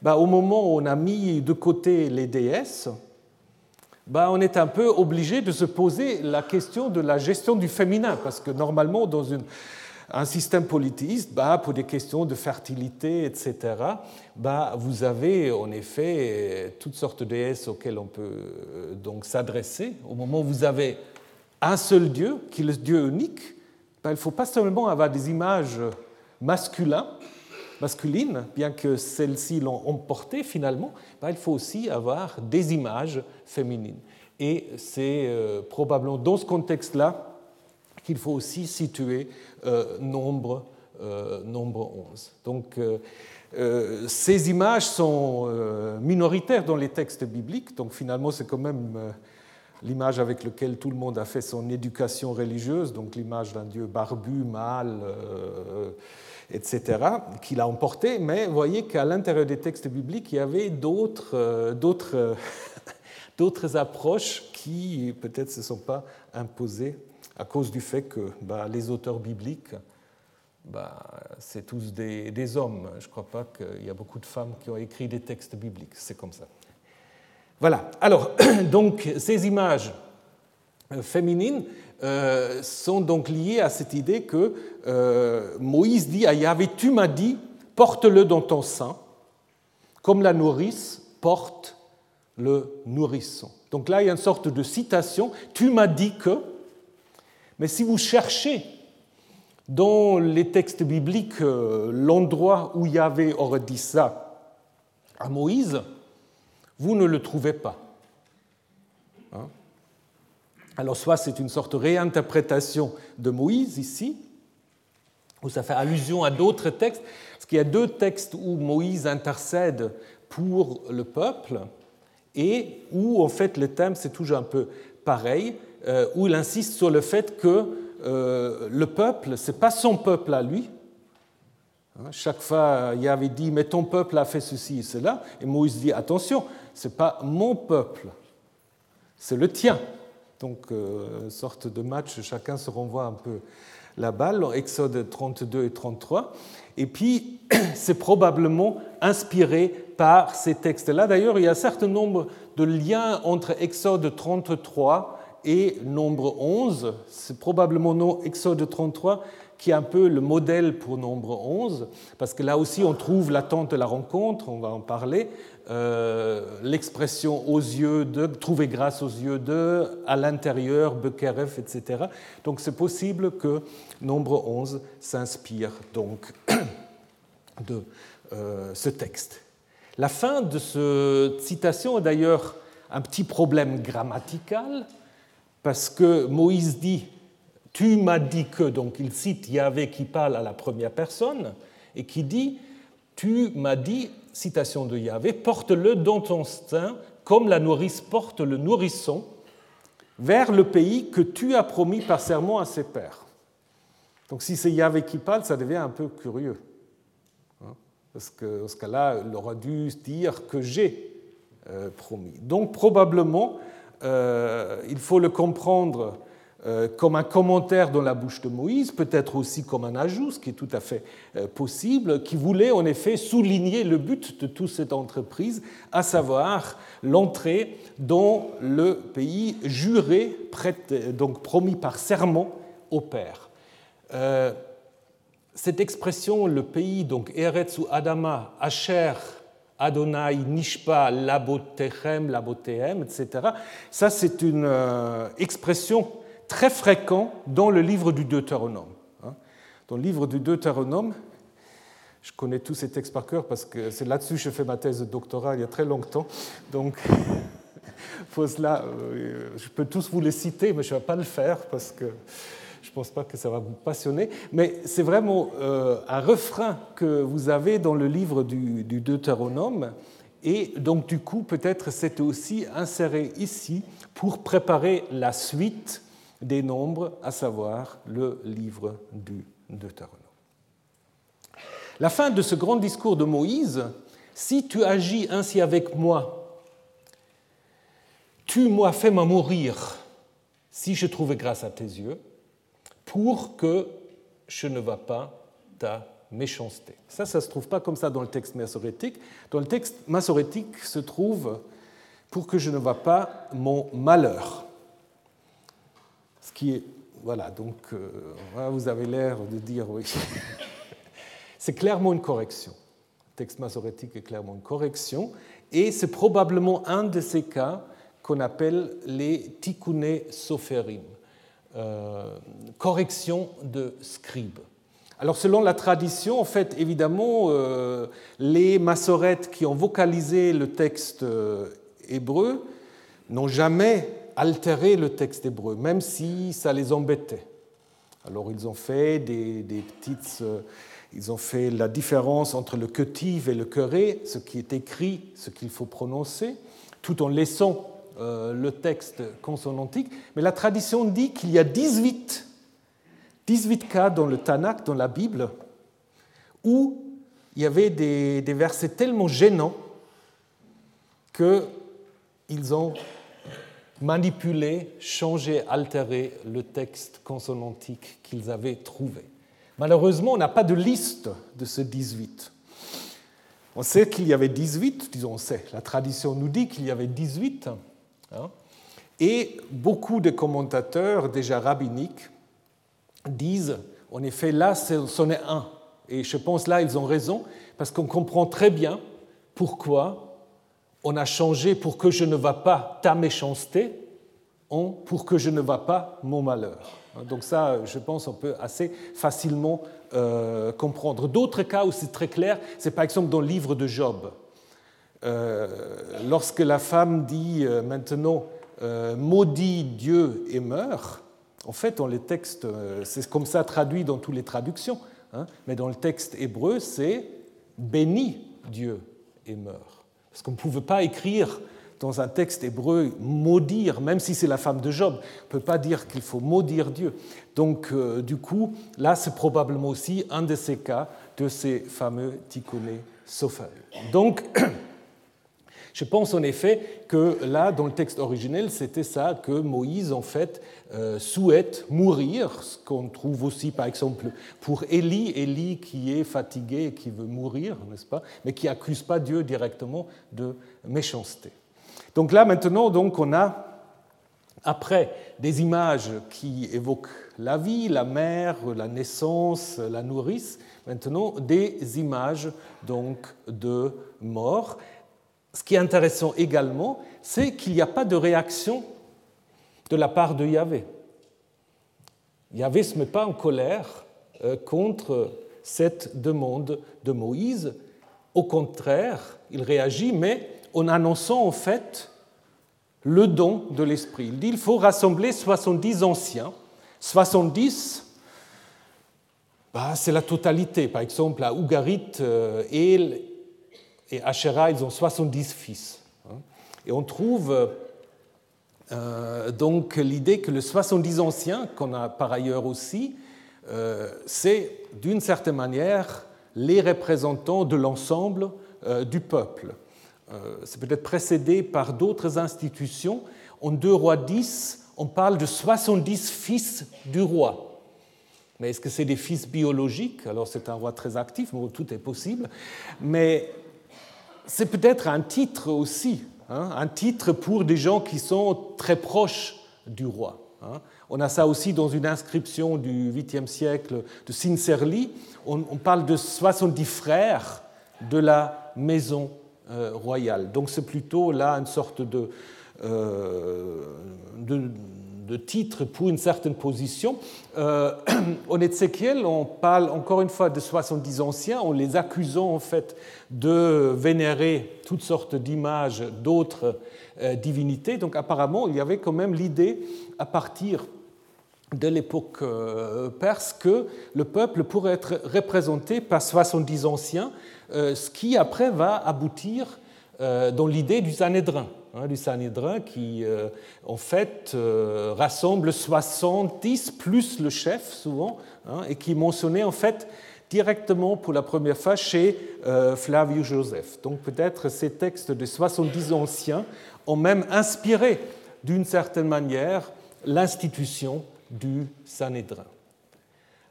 ben, au moment où on a mis de côté les déesses, ben, on est un peu obligé de se poser la question de la gestion du féminin, parce que normalement, dans un système polythéiste, ben, pour des questions de fertilité, etc., ben, vous avez en effet toutes sortes de déesses auxquelles on peut euh, donc s'adresser. Au moment où vous avez un seul Dieu, qui est le Dieu unique, ben, il ne faut pas seulement avoir des images masculines, masculines, bien que celles-ci l'ont emporté finalement, ben, il faut aussi avoir des images féminines. Et c'est euh, probablement dans ce contexte-là qu'il faut aussi situer euh, nombre, euh, nombre 11. Donc, ces images sont minoritaires dans les textes bibliques, donc finalement c'est quand même l'image avec laquelle tout le monde a fait son éducation religieuse, donc l'image d'un dieu barbu, mâle, etc., qu'il a emporté, mais voyez qu'à l'intérieur des textes bibliques, il y avait d'autres, euh, d'autres, d'autres approches qui peut-être ne se sont pas imposées à cause du fait que bah, les auteurs bibliques, bah, c'est tous des, des, hommes. Je ne crois pas qu'il y a beaucoup de femmes qui ont écrit des textes bibliques. C'est comme ça. Voilà. Alors, donc, ces images féminines euh, sont donc liées à cette idée que euh, Moïse dit à Yahvé, tu m'as dit, porte-le dans ton sein, comme la nourrice porte le nourrisson. Donc là, il y a une sorte de citation, tu m'as dit que, mais si vous cherchez dans les textes bibliques l'endroit où Yahvé aurait dit ça à Moïse, vous ne le trouvez pas. Alors soit c'est une sorte de réinterprétation de Moïse ici, où ça fait allusion à d'autres textes, parce qu'il y a deux textes où Moïse intercède pour le peuple, et où en fait le thème c'est toujours un peu pareil, euh, où il insiste sur le fait que euh, le peuple, ce n'est pas son peuple à lui. Hein, chaque fois, il avait dit, mais ton peuple a fait ceci et cela, et Moïse dit, attention, ce n'est pas mon peuple, c'est le tien. Donc, euh, sorte de match, chacun se renvoie un peu la balle, Exode 32 et 33. Et puis, c'est probablement inspiré par ces textes-là. D'ailleurs, il y a un certain nombre de liens entre Exode 33 et Nombre 11. C'est probablement non Exode 33 qui est un peu le modèle pour Nombre 11, parce que là aussi on trouve l'attente de la rencontre, on va en parler, l'expression aux yeux de, trouver grâce aux yeux de, à l'intérieur, Bekeref, etc. Donc c'est possible que nombre 11 s'inspire donc de euh, ce texte. La fin de cette citation est d'ailleurs un petit problème grammatical, parce que Moïse dit Tu m'as dit que, donc il cite Yahvé qui parle à la première personne, et qui dit Tu m'as dit citation de Yahvé, porte-le dans ton sein comme la nourrice porte le nourrisson vers le pays que tu as promis par serment à ses pères. Donc si c'est Yahvé qui parle, ça devient un peu curieux. Hein, parce que dans ce cas-là, il aura dû dire que j'ai euh, promis. Donc probablement, euh, il faut le comprendre comme un commentaire dans la bouche de Moïse, peut-être aussi comme un ajout, ce qui est tout à fait euh, possible, qui voulait en effet souligner le but de toute cette entreprise, à savoir l'entrée dans le pays juré, donc promis par serment au Père. Euh, cette expression, le pays, donc Eretz ou Adama, Asher, Adonai, Nishpa, Labotechem, Labotehem, etc., ça c'est une expression très fréquent dans le livre du Deutéronome. Hein. Dans le livre du Deutéronome, je connais tous ces textes par cœur parce que c'est là-dessus que j'ai fait ma thèse de doctorat il y a très longtemps. Donc, pour cela, euh, je peux tous vous les citer, mais je ne vais pas le faire parce que je ne pense pas que ça va vous passionner. Mais c'est vraiment euh, un refrain que vous avez dans le livre du, du Deutéronome Et donc, du coup, peut-être c'est aussi inséré ici pour préparer la suite des nombres, à savoir le livre du Deutéronome. La fin de ce grand discours de Moïse, si tu agis ainsi avec moi, tu moi fais-moi mourir si je trouve grâce à tes yeux, pour que je ne va pas ta méchanceté. Ça, ça ne se trouve pas comme ça dans le texte massorétique. Dans le texte massorétique se trouve pour que je ne vois pas mon malheur. Qui est. Voilà, donc euh, vous avez l'air de dire oui. c'est clairement une correction. Le texte massorétique est clairement une correction, et c'est probablement un de ces cas qu'on appelle les tikkune soferim, euh, correction de scribe. Alors selon la tradition, en fait, évidemment, euh, les massorettes qui ont vocalisé le texte hébreu n'ont jamais altéré le texte hébreu, même si ça les embêtait. Alors ils ont fait des, petites... Euh, ils ont fait la différence entre le ketiv et le keré, ce qui est écrit, ce qu'il faut prononcer, tout en laissant le texte consonantique. Mais la tradition dit qu'il y a 18 18 cas dans le Tanakh, dans la Bible, où il y avait des, versets tellement gênants qu'ils ont manipulé, changé, altéré le texte consonantique qu'ils avaient trouvé. Malheureusement, on n'a pas de liste de ces 18. On sait qu'il y avait 18, disons on sait, la tradition nous dit qu'il y avait 18, hein, et beaucoup de commentateurs déjà rabbiniques disent, en effet, là, c'en est un. Et je pense là, ils ont raison, parce qu'on comprend très bien pourquoi on a changé pour que je ne va pas ta méchanceté en pour que je ne va pas mon malheur. Donc ça, je pense, on peut assez facilement euh, comprendre. D'autres cas où c'est très clair, c'est par exemple dans le livre de Job. Euh, lorsque la femme dit euh, maintenant maudit Dieu et meurt, en fait, dans les textes, c'est comme ça traduit dans toutes les traductions, hein, mais dans le texte hébreu, c'est béni Dieu et meurt. Parce qu'on ne pouvait pas écrire dans un texte hébreu maudire, même si c'est la femme de Job, on ne peut pas dire qu'il faut maudire Dieu. Donc, euh, du coup, là, c'est probablement aussi un de ces cas de ces fameux tikkun sofa. Donc, Je pense en effet que là, dans le texte originel, c'était ça que Moïse, en fait, euh, souhaite mourir, ce qu'on trouve aussi, par exemple, pour Élie, Élie qui est fatigué et qui veut mourir, n'est-ce pas, mais qui accuse pas Dieu directement de méchanceté. Donc là, maintenant, donc, on a, après des images qui évoquent la vie, la mère, la naissance, la nourrice, maintenant des images donc de mort ce qui est intéressant également, c'est qu'il n'y a pas de réaction de la part de Yahvé. Yahvé ne se met pas en colère euh, contre cette demande de Moïse. Au contraire, il réagit, mais en annonçant en fait le don de l'Esprit. Il dit il faut rassembler 70 anciens. 70, bah, c'est la totalité. Par exemple, à Ougarit, euh, et et Asherah, ils ont 70 fils. Hein. Et on trouve euh, donc l'idée que les 70 anciens, qu'on a par ailleurs aussi, euh, c'est d'une certaine manière les représentants de l'ensemble euh, du peuple. c'est peut-être précédé par d'autres institutions. En 2 rois 10, on parle de 70 fils du roi. Mais est-ce que c'est des fils biologiques? Alors c'est un roi très actif, mais tout est possible. Mais c'est peut-être un titre aussi, hein, un titre pour des gens qui sont très proches du roi. Hein. On a ça aussi dans une inscription du 8e siècle de Sincerli. On, parle de 70 frères de la maison euh, royale. Donc c'est plutôt là une sorte de, euh, de de titre pour une certaine position. Euh, en Ézéchiel, on parle encore une fois de 70 anciens, en les accusant en fait de vénérer toutes sortes d'images d'autres euh, divinités. Donc apparemment, il y avait quand même l'idée, à partir de l'époque euh, perse, que le peuple pourrait être représenté par 70 anciens, ce qui après va aboutir dans l'idée du Sanhédrin, hein, du Sanhédrin qui, en fait, rassemble 70 plus le chef, souvent, hein, et qui mentionnait, en fait, directement pour la première fois chez Flavius Joseph. Donc peut-être ces textes de 70 anciens ont même inspiré, d'une certaine manière, l'institution du Sanhédrin.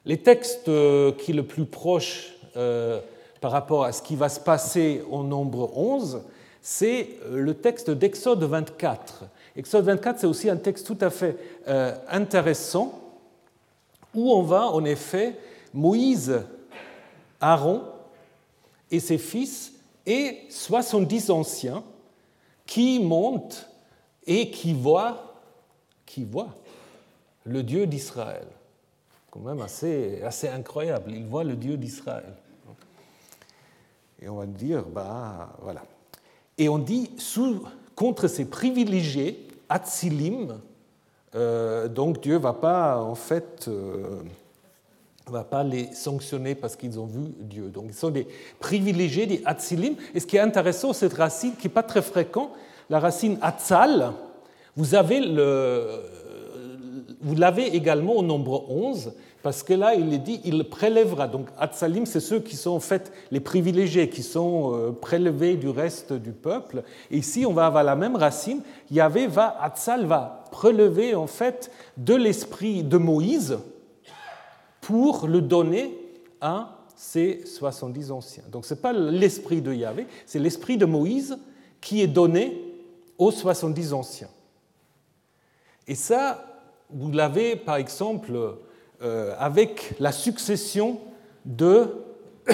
Les textes euh, qui sont le plus proches euh, par rapport à ce qui va se passer au nombre 11, c'est euh, le texte d'Exode 24. Exode 24, c'est aussi un texte tout à fait intéressant où on va en effet Moïse, Aaron et ses fils et 70 anciens qui montent et qui voient, qui voient le Dieu d'Israël. Quand même assez, incroyable. Il voit le Dieu d'Israël. Et on va dire, bah voilà. Et on dit, contre ces privilégiés, Atzilim, euh, donc Dieu ne va pas, en fait, euh, va pas les sanctionner parce qu'ils ont vu Dieu. Donc ils sont des privilégiés, des Atzilim. Et ce qui est intéressant, cette racine qui n'est pas très fréquente, la racine Atzal, vous avez le, vous l'avez également au nombre 11, parce que là, il est dit, il prélèvera. Donc, Atsalim, c'est ceux qui sont en fait les privilégiés, qui sont euh, prélevés du reste du peuple. Et ici, on va avoir la même racine. Yahvé va, Atsal va prélever en fait de l'esprit de Moïse pour le donner à ces 70 anciens. Donc, ce n'est pas l'esprit de Yahvé, c'est l'esprit de Moïse qui est donné aux 70 anciens. Et ça, vous l'avez par exemple euh, avec la succession de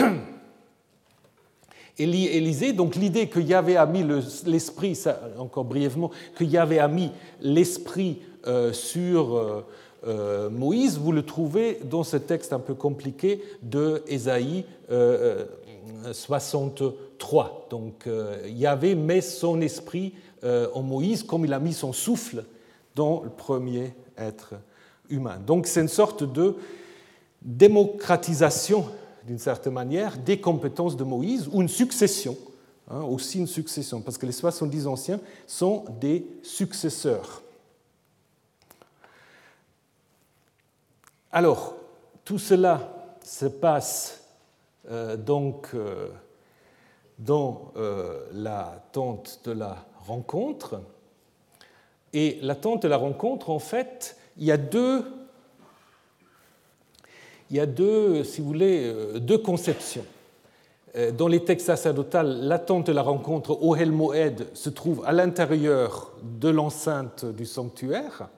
Élisée. Donc l'idée que Yahvé a mis l'esprit, encore brièvement, que Yahvé a mis l'esprit euh, sur euh, Moïse, vous le trouvez dans ce texte un peu compliqué de Ésaïe 63. Donc Yahvé met son esprit en Moïse comme il a mis son souffle dans le premier être Donc c'est une sorte de démocratisation, d'une certaine manière, des compétences de Moïse, ou une succession, hein, aussi une succession, parce que les 70 anciens sont des successeurs. Alors, tout cela se passe euh, donc euh, dans euh, la tente de la rencontre. Et l'attente de la rencontre, en fait, il y a deux, il y a deux si vous voulez, euh, deux conceptions. Euh, dans les textes sacerdotaux, l'attente de la rencontre au Moed se trouve à l'intérieur de l'enceinte du sanctuaire,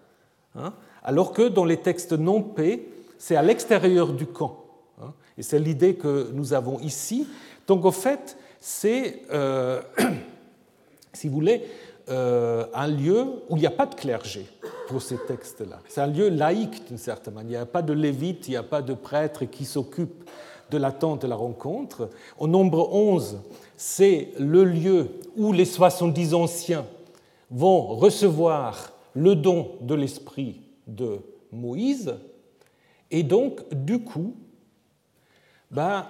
hein, alors que dans les textes non paix, c'est à l'extérieur du camp. Hein, et c'est l'idée que nous avons ici. Donc, en fait, c'est, euh, si vous voulez, un lieu où il n'y a pas de clergé pour ces textes-là. C'est un lieu laïque d'une certaine manière. Il n'y a pas de lévite, il n'y a pas de prêtre qui s'occupe de l'attente de la rencontre. Au nombre 11, c'est le lieu où les 70 anciens vont recevoir le don de l'esprit de Moïse. Et donc, du coup, ben,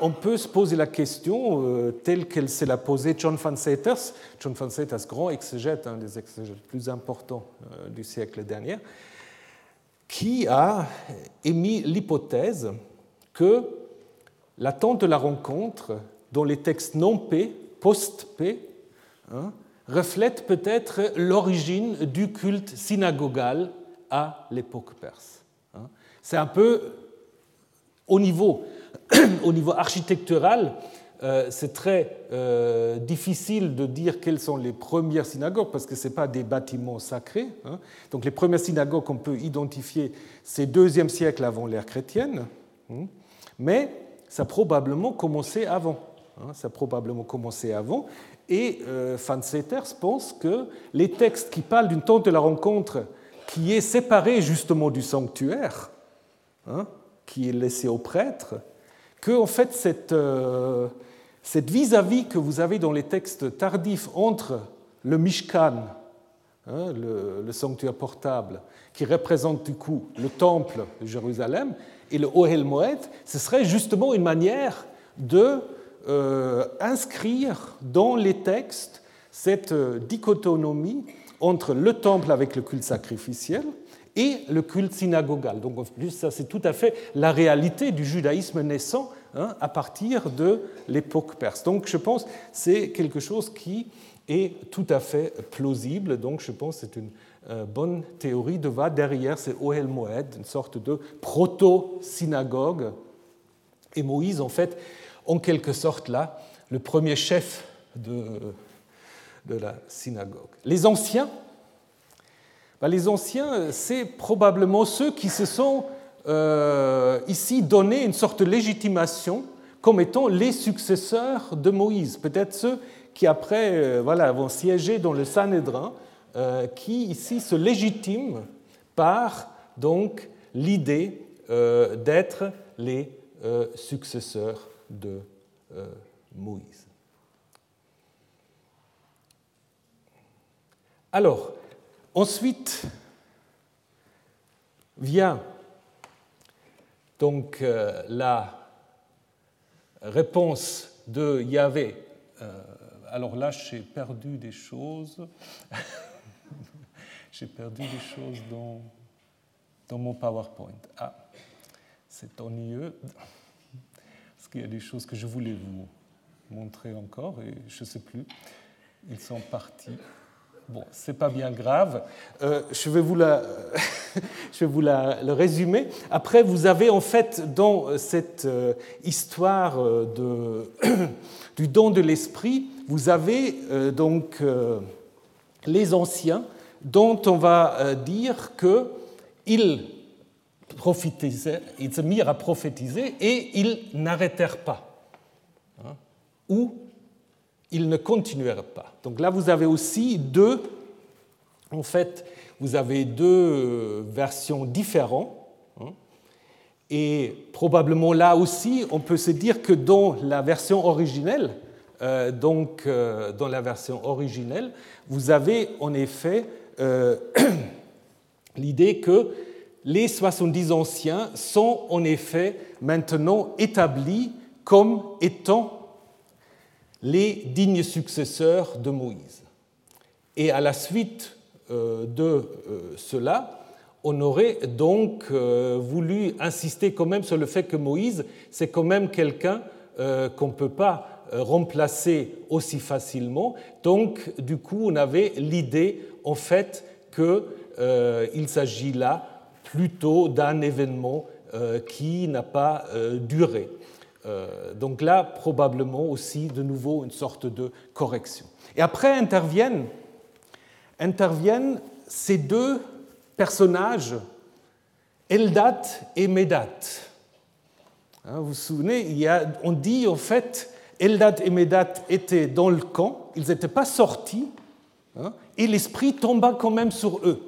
on peut se poser la question euh, telle qu'elle s'est la posée John Van Seters, John Van Seters, grand exégète, un des exégètes plus importants euh, du siècle dernier, qui a émis l'hypothèse que l'attente de la rencontre, dans les textes non paix, post-paix, hein, reflète peut-être l'origine du culte synagogal à l'époque perse. Hein. C'est un peu au niveau au niveau architectural, euh, c'est très euh, difficile de dire quelles sont les premières synagogues parce que ce pas des bâtiments sacrés. Hein. Donc les premières synagogues qu'on peut identifier, c'est deuxième siècle avant l'ère chrétienne, hein. mais ça a probablement commencé avant. Hein. ça a probablement commencé avant. Et euh, pense que les textes qui parlent d'une tente de la rencontre qui est séparée justement du sanctuaire, qui est laissé aux prêtres, que en fait cette, euh, cette vis-à-vis que vous avez dans les textes tardifs entre le Mishkan, hein, le, sanctuaire portable, qui représente du coup le temple de Jérusalem, et le Ohel Moed, ce serait justement une manière de inscrire dans les textes cette dichotomie entre le temple avec le culte sacrificiel et le culte synagogal. Donc en plus, ça c'est tout à fait la réalité du judaïsme naissant hein, à partir de l'époque perse. Donc je pense que c'est quelque chose qui est tout à fait plausible. Donc je pense que c'est une euh, bonne théorie de va derrière ces Ohel Moed, une sorte de proto-synagogue. Et Moïse, en fait, en quelque sorte là, le premier chef de, de la synagogue. Les anciens, les anciens, c'est probablement ceux qui se sont euh, ici donné une sorte de légitimation comme étant les successeurs de Moïse, peut-être ceux qui après euh, voilà, vont siéger dans le Sanhédrin, euh, qui ici se légitiment par donc l'idée d'être les successeurs de Moïse. Alors, Ensuite vient donc euh, la réponse de Yahvé. Euh, alors là, j'ai perdu des choses. j'ai perdu des choses dans, dans mon PowerPoint. Ah, c'est ennuyeux, parce qu'il y a des choses que je voulais vous montrer encore et je ne sais plus. Ils sont partis. Bon, c'est pas bien grave. Euh, je vais vous, la, je vais vous la, le résumer. Après, vous avez en fait dans cette euh, histoire euh, de, du don de l'esprit, vous avez donc les anciens dont on va dire qu'ils ils se mirent à prophétiser et ils n'arrêtèrent pas. Hein, ou ils ne continuèrent pas. Donc là, vous avez aussi deux, en fait, vous avez deux euh, versions différentes. Hein. et probablement là aussi, on peut se dire que dans la version originelle, euh, donc euh, dans la version originelle, vous avez en effet l'idée que les 70 anciens sont en effet maintenant établis comme étant les dignes successeurs de Moïse. Et à la suite euh, de euh, cela, on aurait donc euh, voulu insister quand même sur le fait que Moïse, c'est quand même quelqu'un qu'on ne peut pas remplacer aussi facilement. Donc, du coup, on avait l'idée, en fait, qu'il s'agit là plutôt d'un événement qui n'a pas duré. Euh, donc là, probablement aussi, de nouveau, une sorte de correction. Et après interviennent, interviennent ces deux personnages, Eldat et Médat. Hein, vous vous souvenez, on dit en fait, Eldat et Médat étaient dans le camp, ils n'étaient pas sortis, hein, et l'esprit tomba quand même sur eux.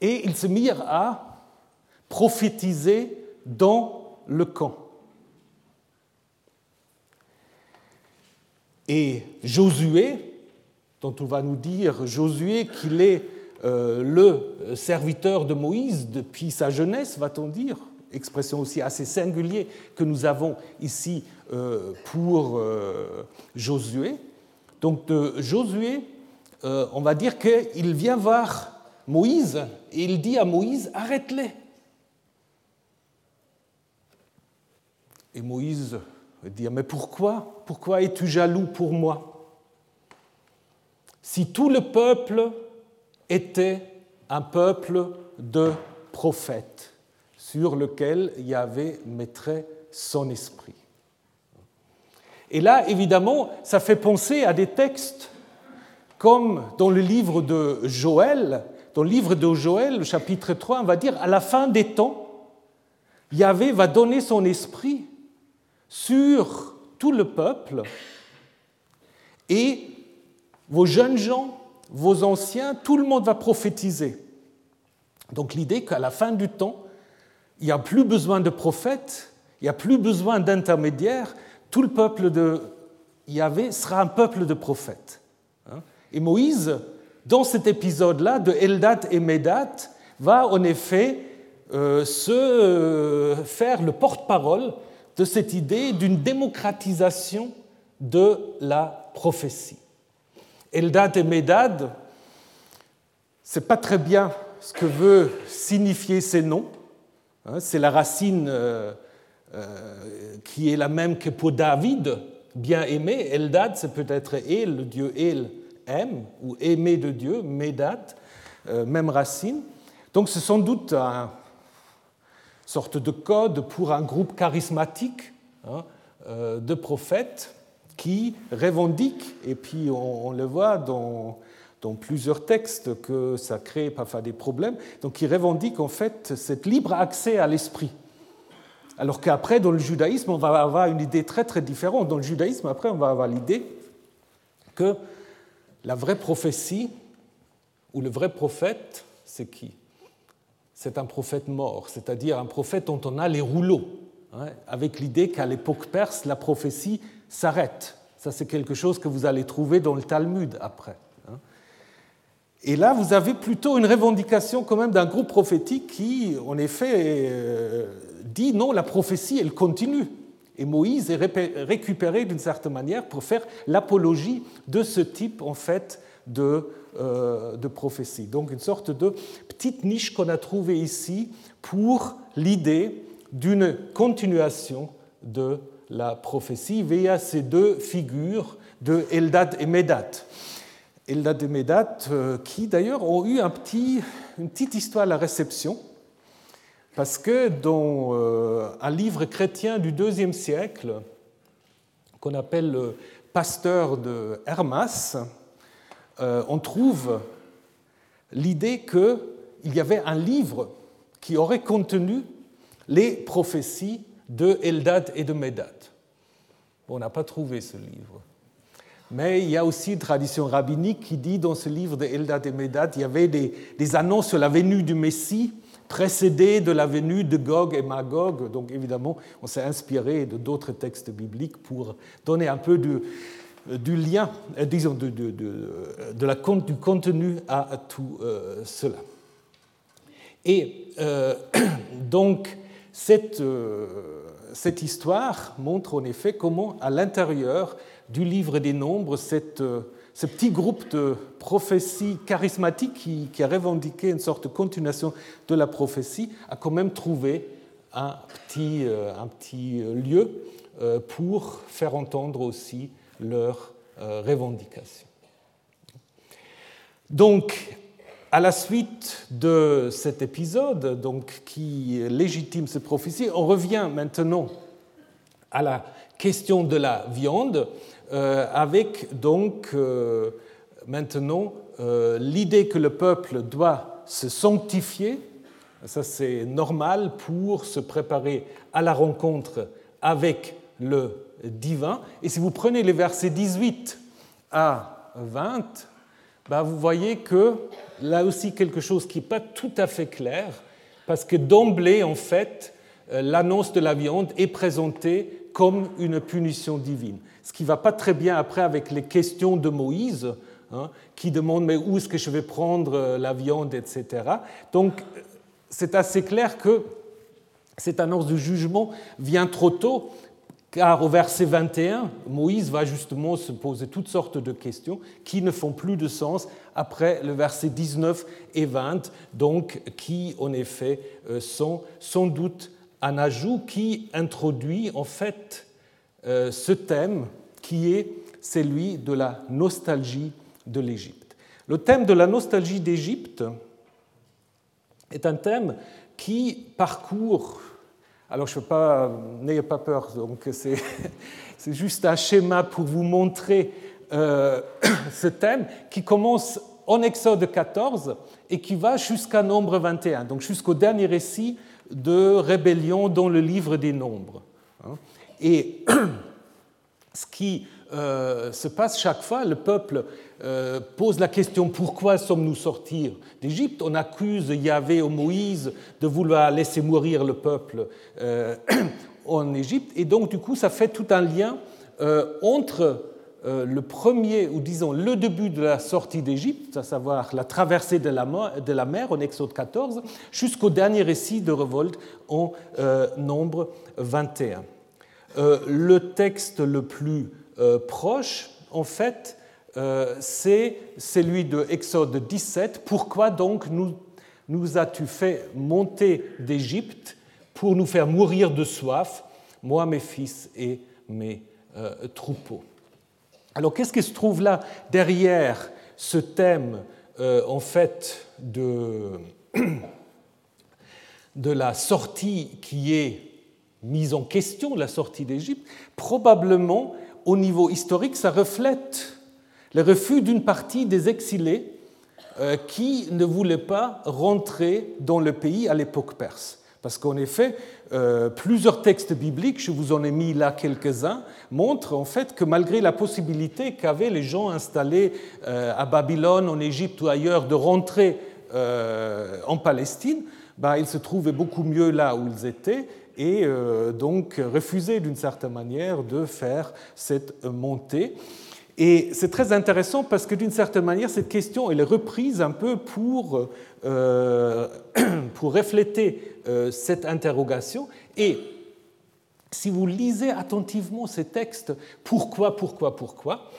Et ils se mirent à prophétiser dans le camp. Et Josué, dont on va nous dire Josué qu'il est euh, le serviteur de Moïse depuis sa jeunesse, va-t-on dire, expression aussi assez singulière que nous avons ici euh, pour euh, Josué. Donc Josué, on va dire qu'il vient voir Moïse et il dit à Moïse, arrête-les. Et Moïse dit, mais pourquoi Pourquoi es-tu jaloux pour moi? Si tout le peuple était un peuple de prophètes sur lequel Yahvé mettrait son esprit. Et là, évidemment, ça fait penser à des textes comme dans le livre de Joël. Dans le livre de Joël, chapitre 3, on va dire, à la fin des temps, Yahvé va donner son esprit sur tout le peuple et vos jeunes gens, vos anciens, tout le monde va prophétiser. Donc l'idée qu'à la fin du temps, il n'y a plus besoin de prophètes, il n'y a plus besoin d'intermédiaires, tout le peuple de Yahvé sera un peuple de prophètes. Hein. Et Moïse, dans cet épisode-là de Eldat et Médat, va en effet euh, se euh, faire le porte-parole de cette idée d'une démocratisation de la prophétie. Eldad et Médad, c'est pas très bien ce que veut signifier ces noms. Hein, c'est la racine euh, euh, qui est la même que pour David, bien aimé. Eldad, c'est peut-être El, dieu El aime, ou aimé de Dieu, Médad, euh, même racine. Donc c'est sans doute une sorte de code pour un groupe charismatique hein, de prophètes qui revendiquent, et puis on, le voit dans, dans, plusieurs textes que ça crée parfois des problèmes, donc qui revendiquent en fait cet libre accès à l'esprit. Alors qu'après, dans le judaïsme, on va avoir une idée très très différente. Dans le judaïsme, après, on va avoir l'idée que la vraie prophétie ou le vrai prophète, c'est qui? C'est un prophète mort, c'est-à-dire un prophète dont on a les rouleaux, hein, avec l'idée qu'à l'époque perse, la prophétie s'arrête. Ça, c'est quelque chose que vous allez trouver dans le Talmud après. Hein. Et là, vous avez plutôt une revendication quand même d'un groupe prophétique qui, en effet, euh, dit non, la prophétie, elle continue. Et Moïse est récupéré d'une certaine manière pour faire l'apologie de ce type, en fait, de, de prophétie. Donc une sorte de petite niche qu'on a trouvée ici pour l'idée d'une continuation de la prophétie via ces deux figures de Eldad et Médad. Eldad et Médad, euh, qui d'ailleurs ont eu petit, une petite histoire à la réception, parce que dans euh, un livre chrétien du IIe siècle, qu'on appelle le Pasteur de Hermas, euh, on trouve l'idée qu'il y avait un livre qui aurait contenu les prophéties de Eldad et de Médad. on n'a pas trouvé ce livre. Mais il y a aussi une tradition rabbinique qui dit dans ce livre de Eldad et Médad, il y avait des, annonces sur la venue du Messie précédée de la venue de Gog et Magog. Donc évidemment, on s'est inspiré de d'autres textes bibliques pour donner un peu du, du lien, euh, disons, de, de, de, la, du contenu à, tout euh, cela. Et euh, donc, cette, euh, cette, histoire montre en effet comment, à l'intérieur du livre des nombres, cette, euh, ce petit groupe de prophéties charismatiques qui, qui, a revendiqué une sorte de continuation de la prophétie a quand même trouvé un petit, euh, un petit lieu pour faire entendre aussi leurs revendications. Donc, à la suite de cet épisode, donc, qui légitime cette prophétie, on revient maintenant à la question de la viande, euh, avec donc euh, maintenant euh, l'idée que le peuple doit se sanctifier, ça c'est normal pour se préparer à la rencontre avec le divin. Et si vous prenez les versets 18 à 20, bah, vous voyez que là aussi quelque chose qui n'est pas tout à fait clair, parce que d'emblée, en fait, euh, l'annonce de la viande est présentée comme une punition divine. Ce qui ne va pas très bien après avec les questions de Moïse, hein, qui demande mais où est-ce que je vais prendre euh, la viande, etc. Donc c'est assez clair que cette annonce du jugement vient trop tôt, car au verset 21, Moïse va justement se poser toutes sortes de questions qui ne font plus de sens après le verset 19 et 20, donc qui en effet euh, sont sans doute un ajout qui introduit en fait euh, ce thème qui est celui de la nostalgie de l'Égypte. Le thème de la nostalgie d'Égypte est un thème qui parcourt alors, je n'ayez pas peur, donc c'est, juste un schéma pour vous montrer euh, ce thème qui commence en Exode 14 et qui va jusqu'à Nombre 21, donc jusqu'au dernier récit de rébellion dans le livre des Nombres. Hein. ce qui euh, se passe chaque fois, le peuple euh, pose la question pourquoi sommes-nous sortis d'Égypte? On accuse Yahvé ou Moïse de vouloir laisser mourir le peuple euh, en Égypte, et donc du coup ça fait tout un lien entre le premier, ou disons le début de la sortie d'Égypte, à savoir la traversée de la, de la mer en Exode 14, jusqu'au dernier récit de révolte en Nombre 21. Le texte le plus proche, en fait, c'est celui de Exode 17. Pourquoi donc nous, as-tu fait monter d'Égypte pour nous faire mourir de soif, moi, mes fils et mes troupeaux? Alors qu'est-ce qui se trouve là derrière ce thème euh, en fait de la sortie qui est mise en question, la sortie d'Égypte Probablement au niveau historique, ça reflète le refus d'une partie des exilés euh, qui ne voulaient pas rentrer dans le pays à l'époque perse. Parce qu'en effet, euh, plusieurs textes bibliques, je vous en ai mis là quelques-uns, montrent en fait que malgré la possibilité qu'avaient les gens installés euh, à Babylone, en Égypte ou ailleurs de rentrer en Palestine, bah, ils se trouvaient beaucoup mieux là où ils étaient et donc refusaient d'une certaine manière de faire cette montée. Et c'est très intéressant parce que d'une certaine manière, cette question elle est reprise un peu pour, euh, pour refléter euh, cette interrogation. Et si vous lisez attentivement ces textes, pourquoi, pourquoi, pourquoi,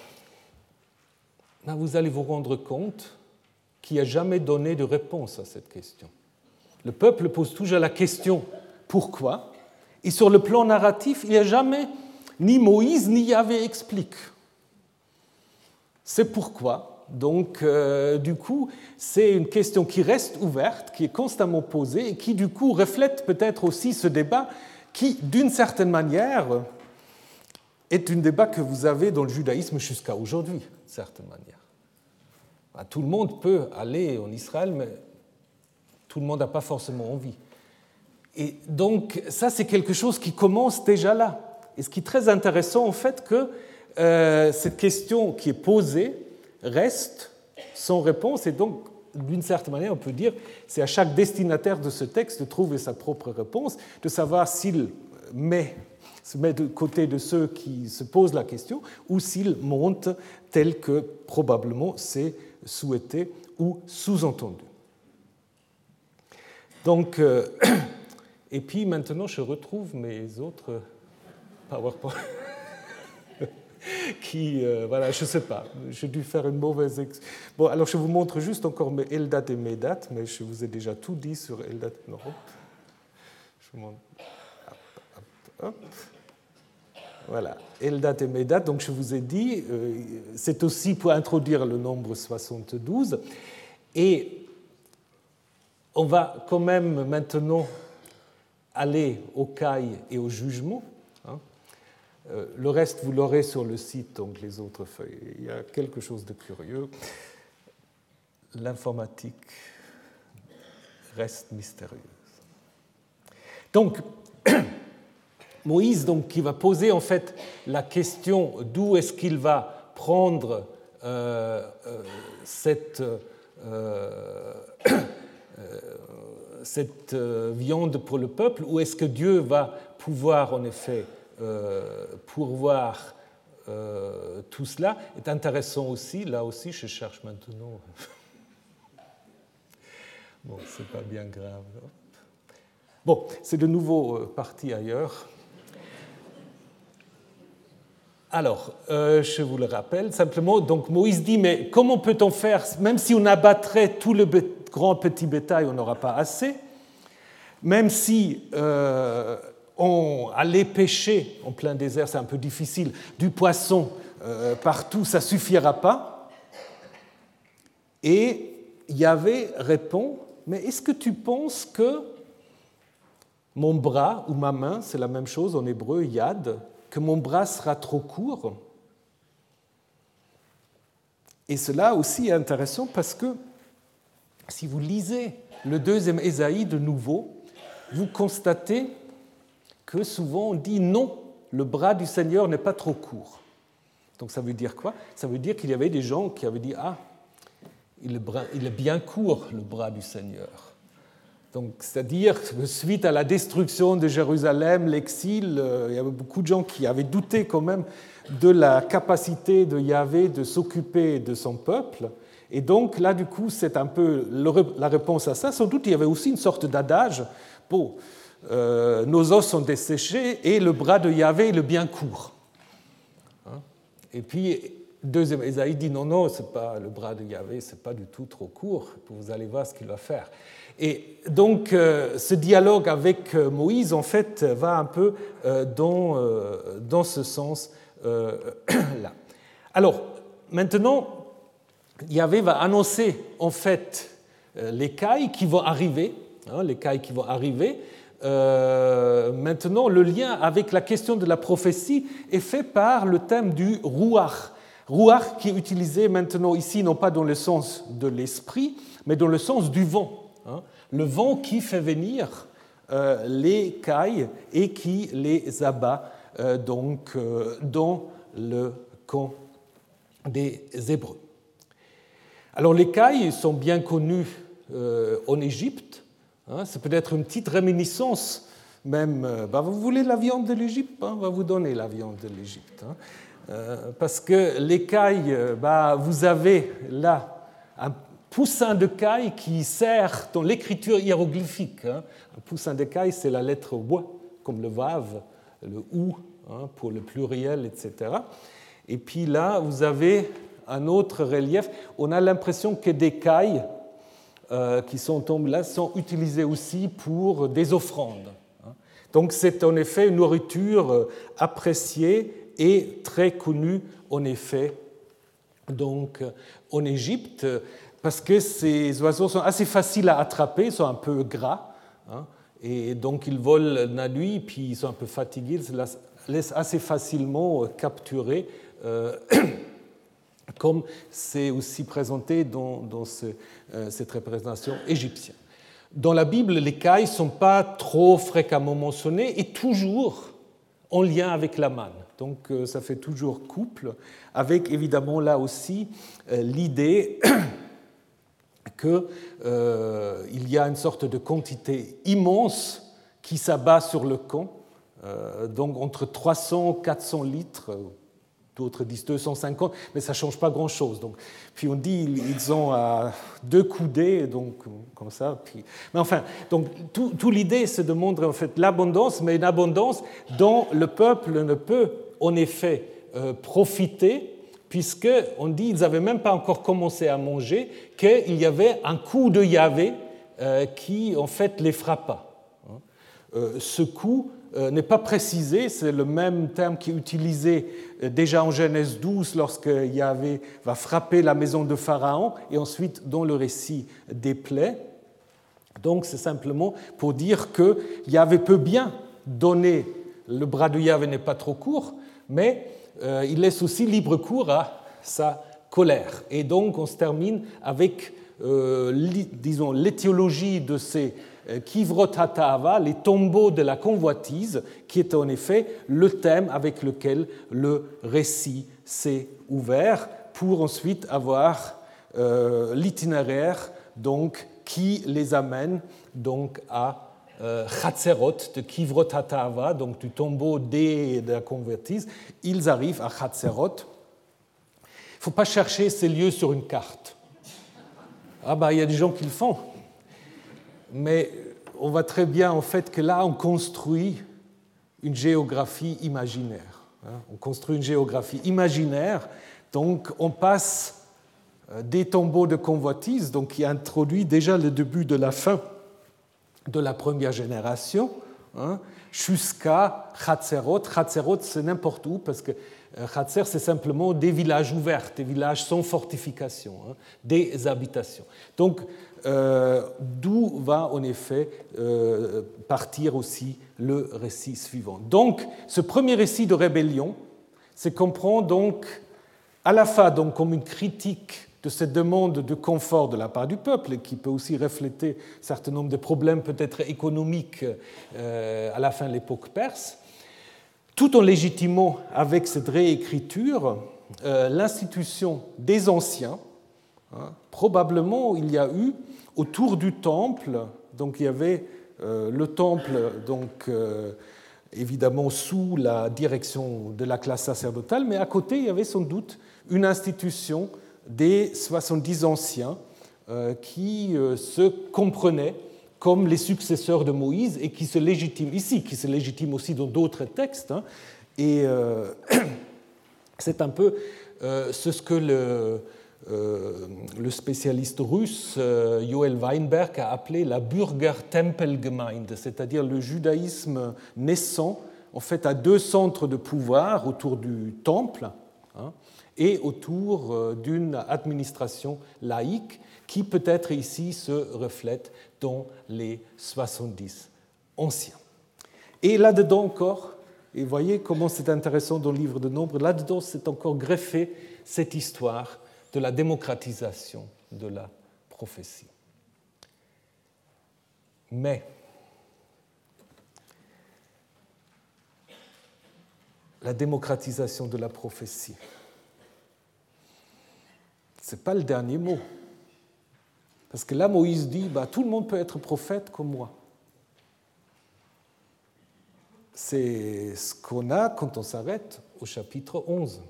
ben vous allez vous rendre compte qu'il n'y a jamais donné de réponse à cette question. Le peuple pose toujours la question pourquoi, et sur le plan narratif, il n'y a jamais ni Moïse ni Yahvé explique. C'est pourquoi, donc, euh, du coup, c'est une question qui reste ouverte, qui est constamment posée et qui, du coup, reflète peut-être aussi ce débat qui, d'une certaine manière, est un débat que vous avez dans le judaïsme jusqu'à aujourd'hui, d'une certaine manière. Tout le monde peut aller en Israël, mais tout le monde n'a pas forcément envie. Et donc, ça, c'est quelque chose qui commence déjà là. Et ce qui est très intéressant, en fait, que euh, cette question qui est posée reste sans réponse et donc d'une certaine manière, on peut dire, c'est à chaque destinataire de ce texte de trouver sa propre réponse, de savoir s'il met, se met de côté de ceux qui se posent la question ou s'il monte tel que probablement c'est souhaité ou sous-entendu. Donc, euh, et puis maintenant, je retrouve mes autres PowerPoint. qui, euh, voilà, je ne sais pas, j'ai dû faire une mauvaise... Bon, alors je vous montre juste encore mes Eldat et mes dates, mais je vous ai déjà tout dit sur Eldat et Europe. Je montre... Hop, Voilà, Eldat et Médat, donc je vous ai dit, euh, c'est aussi pour introduire le nombre 72. Et on va quand même maintenant aller au caille et au jugement. Euh, le reste, vous l'aurez sur le site, donc les autres feuilles. Il y a quelque chose de curieux. L'informatique reste mystérieuse. Donc, Moïse, donc, qui va poser en fait la question d'où est-ce qu'il va prendre euh, euh, cette, cette viande pour le peuple, où est-ce que Dieu va pouvoir en effet euh, pour voir euh, tout cela? Est intéressant aussi. Là aussi, je cherche maintenant. bon, c'est pas bien grave. Bon, c'est de nouveau euh, parti ailleurs. Alors, je vous le rappelle simplement, donc Moïse dit, mais comment peut-on faire, même si on abattrait tout le grand petit bétail, on n'aura pas assez, même si on allait pêcher en plein désert, c'est un peu difficile, du poisson euh, partout, ça suffira pas. Et Yahvé répond, mais est-ce que tu penses que mon bras ou ma main, c'est la même chose en hébreu, yad, que mon bras sera trop court? Et cela aussi est intéressant parce que si vous lisez le deuxième Ésaïe de nouveau, vous constatez que souvent on dit non, le bras du Seigneur n'est pas trop court. Donc ça veut dire quoi? Ça veut dire qu'il y avait des gens qui avaient dit Ah, il est bien court le bras du Seigneur. Donc, c'est-à-dire que suite à la destruction de Jérusalem, l'exil, euh, il y avait beaucoup de gens qui avaient douté quand même de la capacité de Yahvé de s'occuper de son peuple. Et donc là, du coup, c'est un peu la réponse à ça. Sans doute, il y avait aussi une sorte d'adage. Bon, nos os sont desséchés et le bras de Yahvé est le bien court. Hein? Et puis, deuxième, Esaïe dit non, non, c'est pas le bras de Yahvé, c'est pas du tout trop court. Vous allez voir ce qu'il va faire. Et donc, ce dialogue avec Moïse, en fait, va un peu dans, dans ce sens-là. Alors, maintenant, Yahvé va annoncer en fait euh, les cailles qui vont arriver, hein, les cailles qui vont arriver. Euh, maintenant, le lien avec la question de la prophétie est fait par le thème du rouach. Rouach qui est utilisé maintenant ici, non pas dans le sens de l'esprit, mais dans le sens du vent. Hein. Le vent qui fait venir euh, les cailles et qui les abat donc dans le camp des Hébreux. Alors les cailles sont bien connues euh, en Égypte. Hein, c'est peut-être une petite réminiscence même. Euh, bah, vous voulez la viande de l'Égypte hein, On va vous donner la viande de l'Égypte. Hein. Euh, parce que les cailles, bah, vous avez là un poussin de caille qui sert dans l'écriture hiéroglyphique. Un poussin de caille, c'est la lettre W, comme le vav, le ou pour le pluriel, etc. Et puis là, vous avez un autre relief. On a l'impression que des cailles euh, qui sont tombées là sont utilisées aussi pour des offrandes. Hein. Donc c'est en effet une nourriture euh, appréciée et très connue en effet donc en Égypte parce que ces oiseaux sont assez faciles à attraper, sont un peu gras. Hein, et donc ils volent la nuit, puis ils sont un peu fatigués, ils se laissent assez facilement capturer euh, comme c'est aussi présenté dans, euh, cette représentation égyptienne. Dans la Bible, les cailles ne sont pas trop fréquemment mentionnées et toujours en lien avec la manne. Donc euh, ça fait toujours couple, avec évidemment là aussi l'idée qu'il y a une sorte de quantité immense qui s'abat sur le camp, donc entre 300 et 400 litres, D'autres disent 250, mais ça ne change pas grand-chose. Donc, puis on dit ils ont à deux coudées, donc comme ça. Puis... Mais enfin, donc toute tout l'idée, c'est de montrer en fait l'abondance, mais une abondance dont le peuple ne peut en effet euh, profiter, puisque on dit ils n'avaient même pas encore commencé à manger, qu'il y avait un coup de Yahvé euh, qui en fait les frappa. Hein. Euh, ce coup euh, n'est pas précisé, c'est le même terme qui est utilisé euh, déjà en Genèse 12 lorsque Yahvé va frapper la maison de Pharaon et ensuite dans le récit des plaies. Donc c'est simplement pour dire que Yahvé peut bien donner, le bras de Yahvé n'est pas trop court, mais euh, il laisse aussi libre cours à sa colère. Et donc on se termine avec, disons, l'étiologie de ces euh, Kivrotataava, les tombeaux de la convoitise, qui est en effet le thème avec lequel le récit s'est ouvert, pour ensuite avoir euh, l'itinéraire donc, qui les amène donc, à euh, de Kivrotataava, donc du tombeau de la convoitise. Ils arrivent à Khatserot. Il ne faut pas chercher ces lieux sur une carte. Ah bah il y a des gens qui le font mais on voit très bien en fait que là, on construit une géographie imaginaire. Hein. On construit une géographie imaginaire, donc on passe euh, des tombeaux de convoitise, donc qui introduit déjà le début de la fin de la première génération, hein, jusqu'à Khatzerot. Khatzerot, c'est n'importe où, parce que Khatser, c'est simplement des villages ouverts, des villages sans fortification, hein, des habitations. Donc, euh, d'où va en effet euh, partir aussi le récit suivant. Donc, ce premier récit de rébellion se comprend donc à la fois donc, comme une critique de cette demande de confort de la part du peuple, qui peut aussi refléter un certain nombre de problèmes peut-être économiques euh, à la fin de l'époque perse, tout en légitimant avec cette réécriture l'institution des anciens. Hein, probablement, il y a eu autour du temple. Donc il y avait euh, le temple, donc euh, évidemment sous la direction de la classe sacerdotale, mais à côté il y avait sans doute une institution des 70 anciens euh, qui se comprenaient comme les successeurs de Moïse et qui se légitiment ici, qui se légitiment aussi dans d'autres textes. Hein. Et euh, c'est un peu euh, ce que le, euh, spécialiste russe Joel Weinberg a appelé la Bürger-Tempelgemeinde, c'est-à-dire le judaïsme naissant en fait à deux centres de pouvoir autour du temple hein, et autour d'une administration laïque qui peut-être ici se reflète dans les 70 anciens. Et là-dedans encore, et voyez comment c'est intéressant dans le livre de Nombre, là-dedans c'est encore greffé cette histoire de la démocratisation de la prophétie. Mais la démocratisation de la prophétie, ce n'est pas le dernier mot. Parce que là, Moïse dit, bah, tout le monde peut être prophète comme moi. C'est ce qu'on a quand on s'arrête au chapitre 11.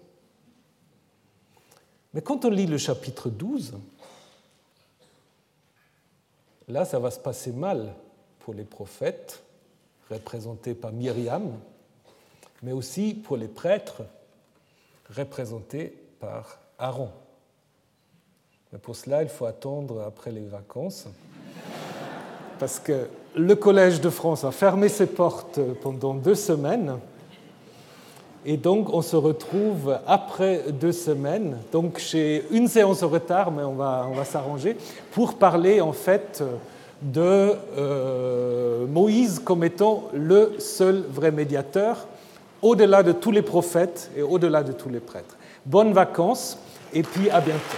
Mais quand on lit le chapitre 12, là, ça va se passer mal pour les prophètes, représentés par Myriam, mais aussi pour les prêtres, représentés par Aaron. Pour cela, il faut attendre après les vacances, parce que le Collège de France a fermé ses portes pendant deux semaines. Et donc, on se retrouve après deux semaines, donc chez une séance en retard, mais on va, on va s'arranger, pour parler en fait de euh, Moïse comme étant le seul vrai médiateur, au-delà de tous les prophètes et au-delà de tous les prêtres. Bonnes vacances et puis à bientôt.